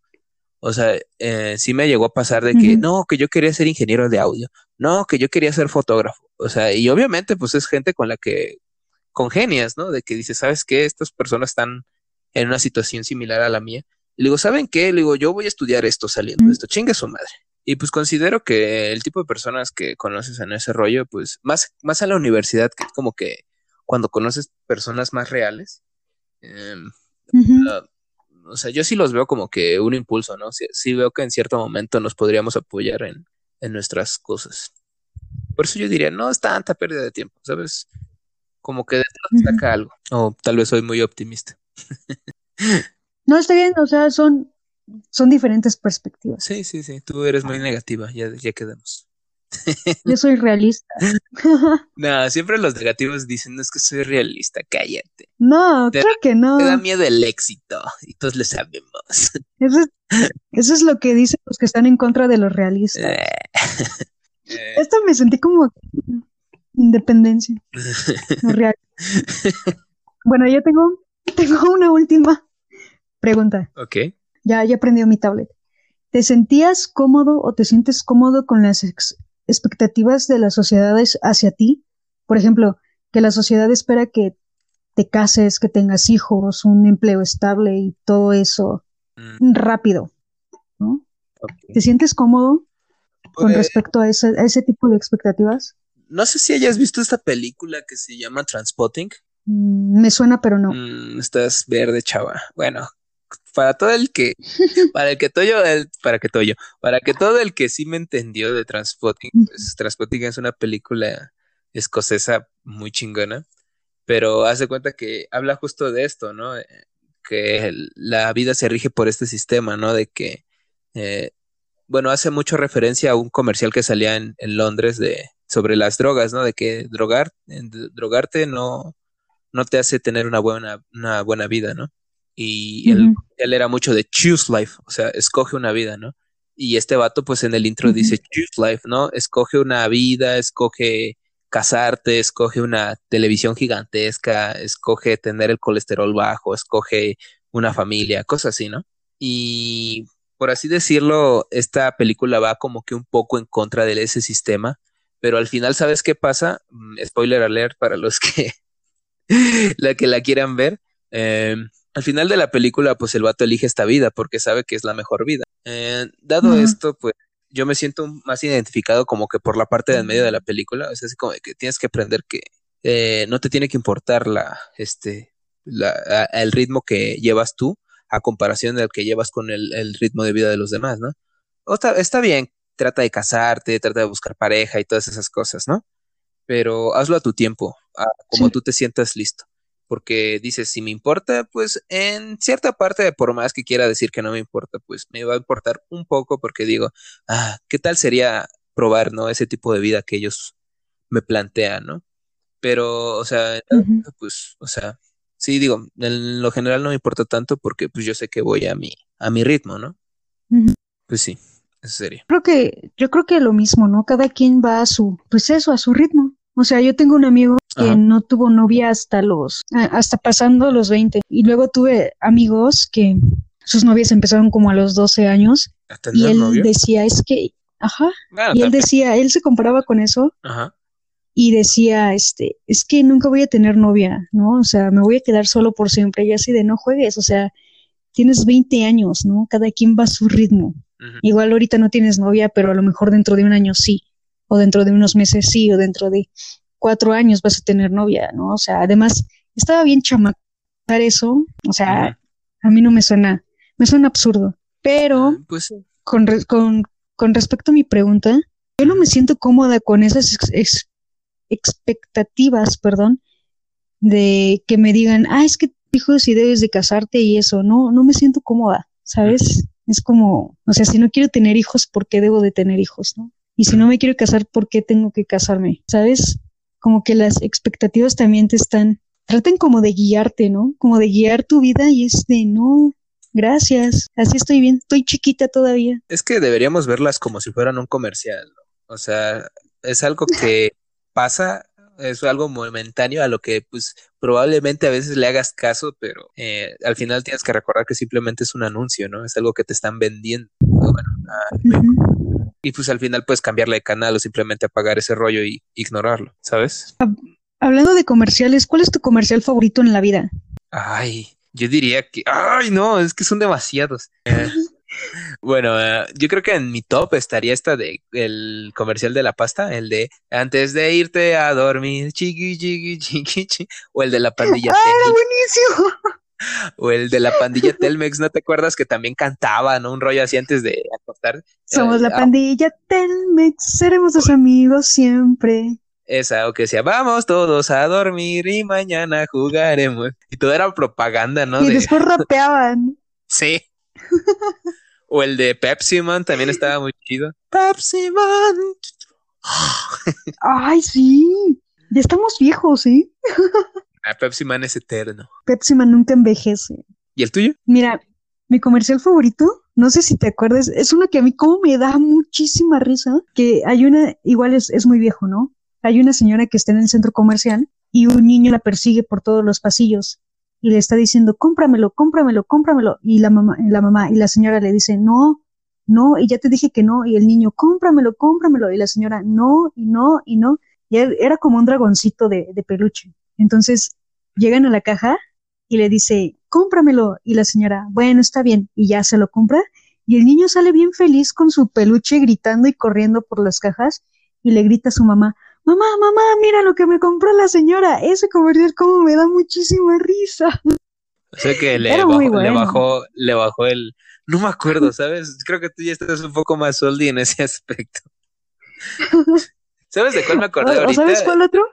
[SPEAKER 2] O sea, eh, sí me llegó a pasar de que no, que yo quería ser ingeniero de audio, no, que yo quería ser fotógrafo. O sea, y obviamente pues es gente con la que congenias, ¿no? De que dices, ¿sabes qué? Estas personas están en una situación similar a la mía. Y le digo, ¿saben qué? Le digo, yo voy a estudiar esto saliendo de esto, chingue su madre. Y pues considero que el tipo de personas que conoces en ese rollo, pues más, más a la universidad, que es como que cuando conoces personas más reales, eh, o sea, yo sí los veo como que un impulso, ¿no? Sí, veo que en cierto momento nos podríamos apoyar en, nuestras cosas. Por eso yo diría, no es tanta pérdida de tiempo, ¿sabes? Como que detrás saca algo. O tal vez soy muy optimista.
[SPEAKER 1] no, está bien, o sea, son, son diferentes perspectivas.
[SPEAKER 2] Sí, sí, sí, tú eres muy negativa, ya, ya quedamos.
[SPEAKER 1] Yo soy realista.
[SPEAKER 2] no, siempre los negativos dicen, no es que soy realista, cállate.
[SPEAKER 1] No, creo que no.
[SPEAKER 2] Te da miedo el éxito, y todos lo sabemos.
[SPEAKER 1] Eso es, eso es lo que dicen los que están en contra de los realistas. Eh. Esto me sentí como independencia. real. Bueno, yo tengo, tengo una última pregunta.
[SPEAKER 2] Ok.
[SPEAKER 1] Ya, ya aprendió mi tablet. ¿Te sentías cómodo o te sientes cómodo con las expectativas de las sociedades hacia ti. Por ejemplo, que la sociedad espera que te cases, que tengas hijos, un empleo estable y todo eso mm. rápido. ¿no? ¿Te sientes cómodo con pues respecto a ese, a ese, tipo de expectativas?
[SPEAKER 2] No sé si hayas visto esta película que se llama Transpotting.
[SPEAKER 1] Mm, me suena, pero no.
[SPEAKER 2] Mm, estás verde, chava. Bueno, para todo el que, para el que todo el, para que todo para que todo el que sí me entendió de Transpotting, pues Transpotting es una película escocesa muy chingona, pero hace cuenta que habla justo de esto, ¿no? Eh, que la vida se rige por este sistema, ¿no? De que, eh, bueno, hace mucho referencia a un comercial que salía en, Londres de sobre las drogas, ¿no? De que drogar, drogarte no, no te hace tener una buena, una buena vida, ¿no? Y él, era mucho de choose life, o sea, escoge una vida, ¿no? Y este vato, pues en el intro dice choose life, ¿no? Escoge una vida, escoge casarte, escoge una televisión gigantesca, escoge tener el colesterol bajo, escoge una familia, cosas así, ¿no? Y por así decirlo, esta película va como que un poco en contra de ese sistema, pero al final, ¿sabes qué pasa? Mm, spoiler alert para los que la que la quieran ver. Eh, al final de la película, pues el vato elige esta vida porque sabe que es la mejor vida. Eh, dado esto, pues yo me siento más identificado como que por la parte del medio de la película. Es así como que tienes que aprender que eh, no te tiene que importar la, este, la, el ritmo que llevas tú a comparación del que llevas con el, ritmo de vida de los demás, ¿no? está, está bien, trata de casarte, trata de buscar pareja y todas esas cosas, ¿no? Pero hazlo a tu tiempo, como tú te sientas listo porque dices, si me importa, pues en cierta parte, por más que quiera decir que no me importa, pues me va a importar un poco porque digo, ah, ¿qué tal sería probar, ¿no? Ese tipo de vida que ellos me plantean, ¿no? Pero, o sea, pues, o sea, sí, digo, en lo general no me importa tanto porque pues yo sé que voy a mi, a mi ritmo, ¿no? Pues sí, es serio.
[SPEAKER 1] Creo que, yo creo que lo mismo, ¿no? Cada quien va a su, pues eso, a su ritmo. O sea, yo tengo un amigo que no tuvo novia hasta los, hasta pasando los 20. Y luego tuve amigos que sus novias empezaron como a los 12 años. Y él decía, es que, ajá. y él decía, él se comparaba con eso. Ajá. Y decía, este, es que nunca voy a tener novia, ¿no? O sea, me voy a quedar solo por siempre. Y así de no juegues, o sea, tienes 20 años, ¿no? Cada quien va a su ritmo. Igual ahorita no tienes novia, pero a lo mejor dentro de un año sí o dentro de unos meses sí, o dentro de cuatro años vas a tener novia, ¿no? O sea, además, estaba bien chamacar eso, o sea, a mí no me suena, me suena absurdo, pero ah, pues, con, con, con, respecto a mi pregunta, yo no me siento cómoda con esas expectativas, perdón, de que me digan, ah, es que hijos si debes de casarte y eso, no, no me siento cómoda, ¿sabes? Es como, o sea, si no quiero tener hijos, ¿por qué debo de tener hijos, no? Y si no me quiero casar, ¿por qué tengo que casarme? ¿Sabes? Como que las expectativas también te están, traten como de guiarte, ¿no? Como de guiar tu vida y es de, no, gracias, así estoy bien, estoy chiquita todavía.
[SPEAKER 2] Es que deberíamos verlas como si fueran un comercial, ¿no? O sea, es algo que pasa es algo momentáneo a lo que pues probablemente a veces le hagas caso, pero eh, al final tienes que recordar que simplemente es un anuncio, ¿no? Es algo que te están vendiendo. Y pues al final puedes cambiarle de canal o simplemente apagar ese rollo y ignorarlo, ¿sabes?
[SPEAKER 1] Hablando de comerciales, ¿cuál es tu comercial favorito en la vida?
[SPEAKER 2] Ay, yo diría que, ay, no, es que son demasiados. Eh, bueno, eh, yo creo que en mi top estaría esta de el comercial de la pasta, el de antes de irte a dormir, chiqui, chiqui, chiqui, chiqui o el de la pandilla.
[SPEAKER 1] ¡Ah, buenísimo!
[SPEAKER 2] O el de la pandilla Telmex, ¿no te acuerdas que también cantaba, ¿no? Un rollo así antes de acostar.
[SPEAKER 1] Somos la eh, ah. pandilla Telmex, seremos tus amigos siempre.
[SPEAKER 2] Esa, o que decía, vamos todos a dormir y mañana jugaremos. Y todo era propaganda, ¿no?
[SPEAKER 1] Y después rapeaban.
[SPEAKER 2] Sí. o el de Pepsi Man también estaba muy chido. Pepsi Man.
[SPEAKER 1] Ay, sí. Ya estamos viejos, ¿eh?
[SPEAKER 2] Ah, Pepsi Man es eterno.
[SPEAKER 1] Pepsi Man nunca envejece.
[SPEAKER 2] ¿Y el tuyo?
[SPEAKER 1] Mira, mi comercial favorito, no sé si te acuerdas, es uno que a mí como me da muchísima risa, que hay una, igual es, es muy viejo, ¿no? Hay una señora que está en el centro comercial y un niño la persigue por todos los pasillos y le está diciendo, cómpramelo, cómpramelo, cómpramelo. Y la mamá, la mamá y la señora le dice, no, no, y ya te dije que no. Y el niño, cómpramelo, cómpramelo. Y la señora, no, y no, y no. Y era como un dragoncito de, de peluche. Entonces llegan a la caja y le dice, cómpramelo. Y la señora, bueno, está bien. Y ya se lo compra. Y el niño sale bien feliz con su peluche gritando y corriendo por las cajas y le grita a su mamá, mamá, mamá, mira lo que me compró la señora. Ese comercial como me da muchísima risa.
[SPEAKER 2] O sea que le, bajó, le bajó, el... No me acuerdo, ¿sabes? Creo que tú ya estás un poco más soldi en ese aspecto. ¿Sabes de cuál me acordé ahorita?
[SPEAKER 1] ¿Sabes cuál otro?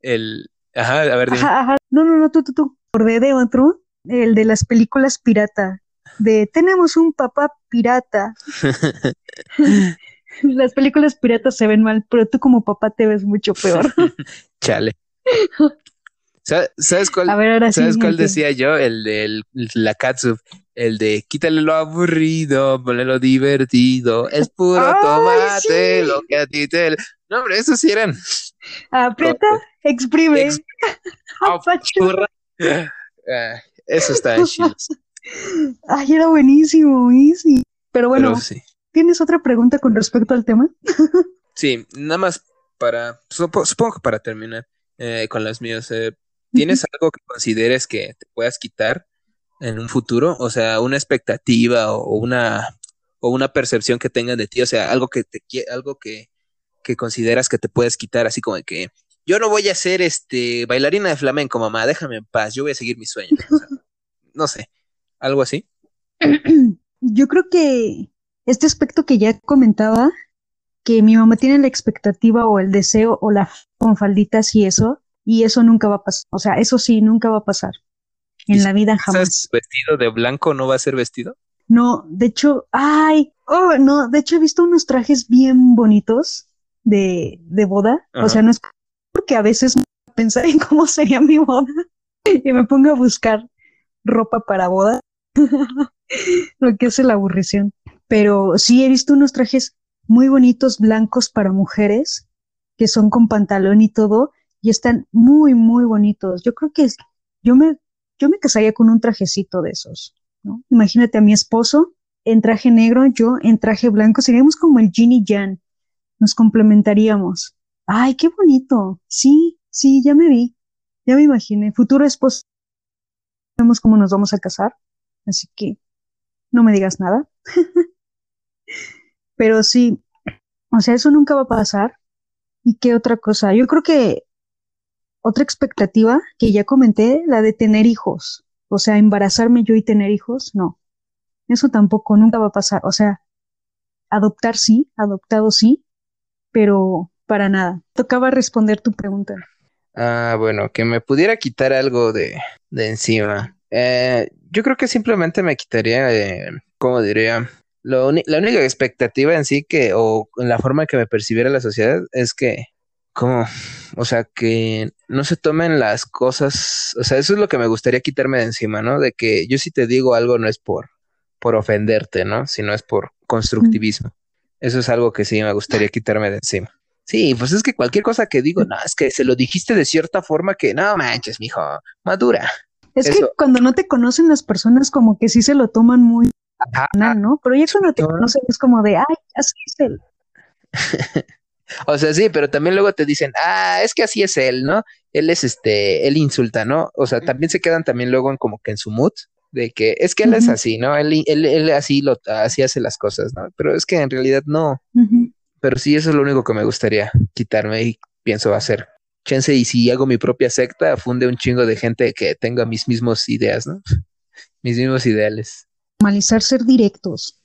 [SPEAKER 2] El... Ajá, a ver, dime.
[SPEAKER 1] Ajá, ajá. No, no, no, tú, tú, tú. Acordé de otro, el de las películas pirata. De tenemos un papá pirata. Las películas piratas se ven mal, pero tú como papá te ves mucho peor.
[SPEAKER 2] Chale. ¿Sabes cuál, ¿sabes cuál decía yo? El de la catsup. El de quítale lo aburrido, ponle lo divertido. Es puro tomate, lo que a ti te. No, hombre, esos sí eran.
[SPEAKER 1] Aprieta, exprime.
[SPEAKER 2] Ah, eso está chido.
[SPEAKER 1] Ay, era buenísimo, buenísimo. Pero bueno, sí. ¿Tienes otra pregunta con respecto al tema?
[SPEAKER 2] sí, nada más para, supongo que para terminar eh, con las mías, eh, ¿tienes algo que consideres que te puedas quitar en un futuro? O sea, una expectativa o una, o una percepción que tengan de ti, o sea, algo que te algo que, que consideras que te puedes quitar, así como de que yo no voy a ser este bailarina de flamenco, mamá, déjame en paz, yo voy a seguir mis sueños. no sé, algo así.
[SPEAKER 1] Yo creo que este aspecto que ya comentaba, que mi mamá tiene la expectativa o el deseo o la con falditas y eso, y eso nunca va a pasar. O sea, eso sí, nunca va a pasar. En la vida jamás.
[SPEAKER 2] vestido de blanco no va a ser vestido?
[SPEAKER 1] No, de hecho, ay, oh, no, de hecho he visto unos trajes bien bonitos de, de boda. O sea, no es porque a veces pensar en cómo sería mi boda y me pongo a buscar ropa para boda, lo que hace la aburrición. Pero sí he visto unos trajes muy bonitos blancos para mujeres que son con pantalón y todo y están muy muy bonitos. Yo creo que yo me yo me casaría con un trajecito de esos, ¿no? Imagínate a mi esposo en traje negro, yo en traje blanco, seríamos como el Jin y Jan. Nos complementaríamos. Ay, qué bonito. Sí, sí, ya me vi. Ya me imaginé. Futuro esposo. Vemos cómo nos vamos a casar. Así que no me digas nada. Pero sí, o sea, eso nunca va a pasar. ¿Y qué otra cosa? Yo creo que otra expectativa que ya comenté, la de tener hijos. O sea, embarazarme yo y tener hijos, no. Eso tampoco, nunca va a pasar. O sea, adoptar sí, adoptado sí, pero para nada. Tocaba responder tu pregunta.
[SPEAKER 2] Ah, bueno, que me pudiera quitar algo de, de encima. Eh, yo creo que simplemente me quitaría, eh, ¿cómo diría? la única expectativa en sí que, o en la forma que me percibiera la sociedad, es que, como, o sea, que no se tomen las cosas, o sea, eso es lo que me gustaría quitarme de encima, ¿no? De que yo si te digo algo no es por, por ofenderte, ¿no? Sino es por constructivismo. Eso es algo que sí me gustaría quitarme de encima. Sí, pues es que cualquier cosa que digo, no, es que se lo dijiste de cierta forma que, no manches, mijo, madura.
[SPEAKER 1] Es que cuando no te conocen las personas como que sí se lo toman muy mal, ¿no? Pero ya cuando te conocen es como de, ay, así es él.
[SPEAKER 2] o sea, sí, pero también luego te dicen, ah, es que así es él, ¿no? Él es este, él insulta, ¿no? O sea, también se quedan también luego en como que en su mood de que es que él es así, ¿no? Él, él, él, así lo así hace las cosas, ¿no? Pero es que en realidad no. Pero sí, eso es lo único que me gustaría quitarme y pienso hacer. Chance, y si hago mi propia secta, funde un chingo de gente que tenga mis mismos ideas, ¿no? mis mismos ideales.
[SPEAKER 1] Normalizar ser directos.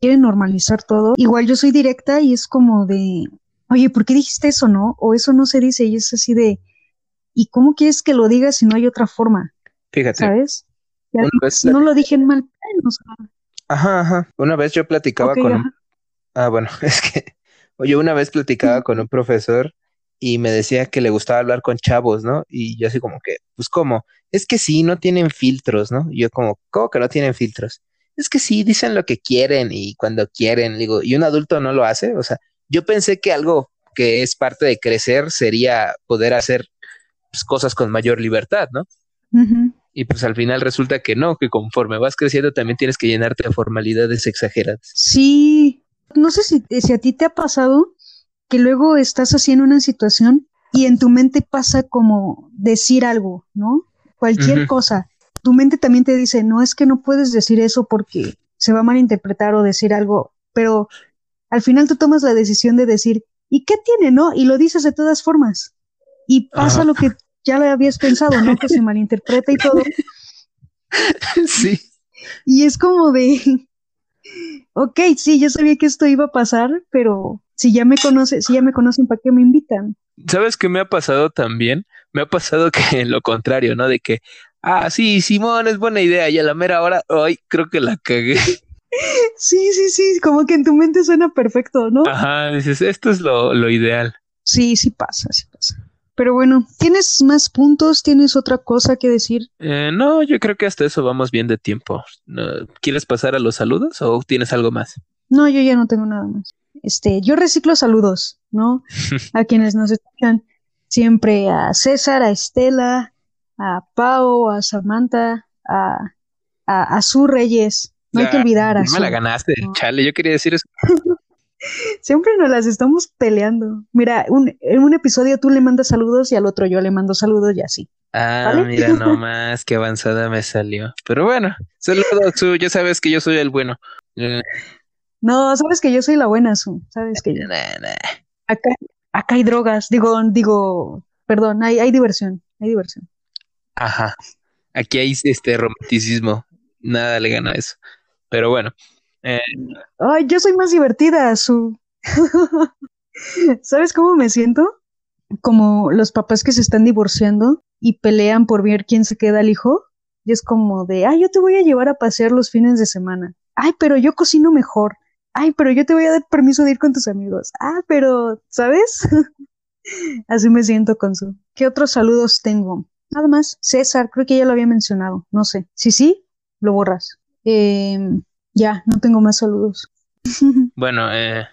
[SPEAKER 1] Quieren normalizar todo. Igual yo soy directa y es como de, oye, ¿por qué dijiste eso, no? O eso no se dice y es así de, ¿y cómo quieres que lo digas si no hay otra forma?
[SPEAKER 2] Fíjate.
[SPEAKER 1] ¿Sabes? No lo dije en mal.
[SPEAKER 2] Ajá, ajá. Una vez yo platicaba con Ah, bueno, es que yo una vez platicaba con un profesor y me decía que le gustaba hablar con chavos, ¿no? Y yo así como que, pues ¿cómo? Es que sí, no tienen filtros, ¿no? Y yo como, ¿cómo que no tienen filtros? Es que sí, dicen lo que quieren y cuando quieren, digo, y un adulto no lo hace, o sea, yo pensé que algo que es parte de crecer sería poder hacer pues, cosas con mayor libertad, ¿no? Y pues al final resulta que no, que conforme vas creciendo también tienes que llenarte de formalidades exageradas.
[SPEAKER 1] Sí, no sé si, si a ti te ha pasado que luego estás haciendo una situación y en tu mente pasa como decir algo, ¿no? Cualquier cosa. Tu mente también te dice, no es que no puedes decir eso porque se va a malinterpretar o decir algo, pero al final tú tomas la decisión de decir, ¿y qué tiene, no? Y lo dices de todas formas. Y pasa lo que ya le habías pensado, ¿no? Que se malinterpreta y todo.
[SPEAKER 2] Sí.
[SPEAKER 1] Y es como de, ok, sí, yo sabía que esto iba a pasar, pero si ya me conocen, si ya me conocen, ¿para qué me invitan?
[SPEAKER 2] ¿Sabes qué me ha pasado también? Me ha pasado que lo contrario, ¿no? De que, ah, sí, Simón, es buena idea, y a la mera hora, ay, creo que la cagué.
[SPEAKER 1] Sí, sí, sí, como que en tu mente suena perfecto, ¿no?
[SPEAKER 2] Ajá, dices, esto es lo, lo ideal.
[SPEAKER 1] Sí, sí pasa, sí pasa. Pero bueno, ¿tienes más puntos? ¿Tienes otra cosa que decir?
[SPEAKER 2] Eh, no, yo creo que hasta eso vamos bien de tiempo. ¿Quieres pasar a los saludos o tienes algo más?
[SPEAKER 1] No, yo ya no tengo nada más. Este, yo reciclo saludos, ¿no? a quienes nos escuchan siempre a César, a Estela, a Pau, a Samantha, a, a, Su Reyes. No hay que olvidar a
[SPEAKER 2] no me la ganaste, chale, yo quería decir eso.
[SPEAKER 1] Siempre nos las estamos peleando. Mira, en un episodio tú le mandas saludos y al otro yo le mando saludos y así.
[SPEAKER 2] Ah, mira nomás, qué avanzada me salió. Pero bueno, saludos, Su, ya sabes que yo soy el bueno.
[SPEAKER 1] No, sabes que yo soy la buena, Su. Sabes que Acá, acá hay drogas, digo, digo, perdón, hay, hay diversión, hay diversión.
[SPEAKER 2] Ajá. Aquí hay este romanticismo. Nada le gana a eso. Pero bueno,
[SPEAKER 1] eh, Ay, yo soy más divertida, su. ¿Sabes cómo me siento? Como los papás que se están divorciando y pelean por ver quién se queda el hijo. Y es como de, ay, yo te voy a llevar a pasear los fines de semana. Ay, pero yo cocino mejor. Ay, pero yo te voy a dar permiso de ir con tus amigos. Ah, pero, ¿sabes? Así me siento con su. ¿Qué otros saludos tengo? Nada más. César, creo que ya lo había mencionado. No sé. Si sí, lo borras. Em, ya, no tengo más saludos.
[SPEAKER 2] Bueno, eh,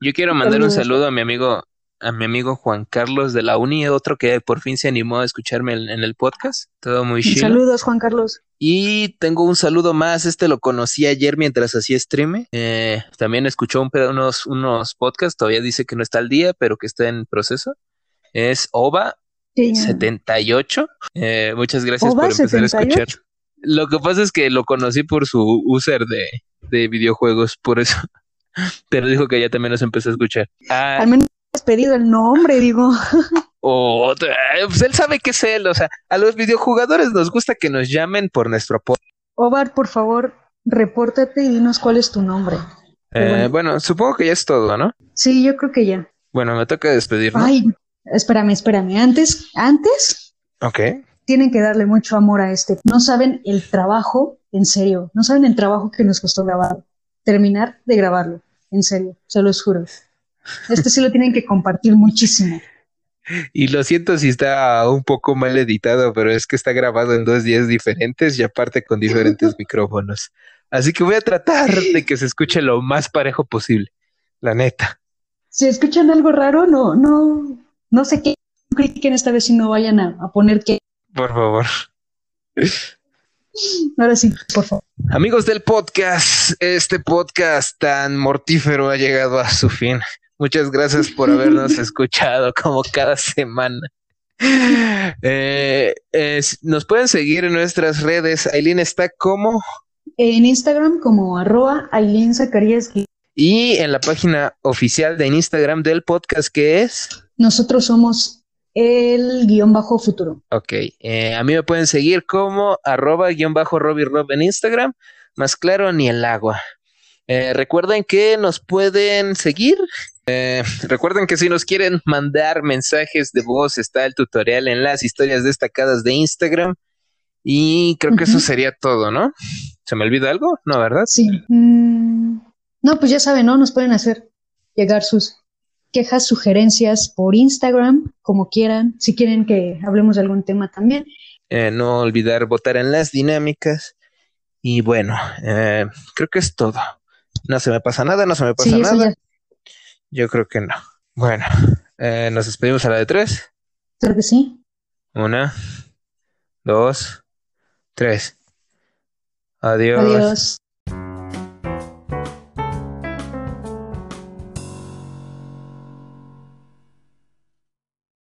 [SPEAKER 2] yo quiero mandar un saludo a mi amigo, a mi amigo Juan Carlos de la Uni, otro que por fin se animó a escucharme en, el podcast. Todo muy chido.
[SPEAKER 1] Saludos, Juan Carlos.
[SPEAKER 2] Y tengo un saludo más, este lo conocí ayer mientras hacía stream. Eh, también escuchó un unos, unos podcasts, todavía dice que no está al día, pero que está en proceso. Es OVA 78. Eh, muchas gracias por empezar a escuchar. Lo que pasa es que lo conocí por su user de, de videojuegos, por eso. Pero dijo que ya también nos empezó a escuchar.
[SPEAKER 1] Ah, Al menos has pedido el nombre, digo.
[SPEAKER 2] O, pues él sabe que es él, o sea, a los videojugadores nos gusta que nos llamen por nuestro apodo.
[SPEAKER 1] Ovar, por favor, repórtate y dinos cuál es tu nombre.
[SPEAKER 2] Eh, bueno. supongo que ya es todo, ¿no?
[SPEAKER 1] Sí, yo creo que ya.
[SPEAKER 2] Bueno, me toca despedirme.
[SPEAKER 1] Ay, espérame, espérame. Antes, antes.
[SPEAKER 2] Ok.
[SPEAKER 1] Tienen que darle mucho amor a este. No saben el trabajo, en serio, no saben el trabajo que nos costó grabar. Terminar de grabarlo, en serio, se los juro. Este sí lo tienen que compartir muchísimo.
[SPEAKER 2] Y lo siento si está un poco mal editado, pero es que está grabado en dos días diferentes y aparte con diferentes micrófonos. Así que voy a tratar de que se escuche lo más parejo posible, la neta.
[SPEAKER 1] Si escuchan algo raro, no, no, no sé qué en esta vez si no vayan a, a poner que.
[SPEAKER 2] Por favor.
[SPEAKER 1] Ahora sí, por favor.
[SPEAKER 2] Amigos del podcast, este podcast tan mortífero ha llegado a su fin. Muchas gracias por habernos escuchado como cada semana. Eh, nos pueden seguir en nuestras redes. Aileen está como.
[SPEAKER 1] En Instagram como arroba Aileen Zacarías.
[SPEAKER 2] Y en la página oficial de Instagram del podcast que es.
[SPEAKER 1] Nosotros somos el guion bajo futuro.
[SPEAKER 2] Ok, eh, a mí me pueden seguir como arroba guion bajo Robbie Rob en Instagram. Más claro, ni el agua. Eh, recuerden que nos pueden seguir eh, recuerden que si nos quieren mandar mensajes de voz, está el tutorial en las historias destacadas de Instagram. Y creo que eso sería todo, ¿no? ¿Se me olvida algo? No, ¿verdad?
[SPEAKER 1] Sí. Mm, no, pues ya saben, ¿no? Nos pueden hacer llegar sus quejas, sugerencias por Instagram, como quieran. Si quieren que hablemos de algún tema también.
[SPEAKER 2] Eh, no olvidar votar en las dinámicas. Y bueno, eh, creo que es todo. No se me pasa nada, no se me pasa nada. Yo creo que no. Bueno, eh, nos despedimos a la de tres.
[SPEAKER 1] Creo que sí.
[SPEAKER 2] Una, dos, tres. Adiós.
[SPEAKER 1] Adiós.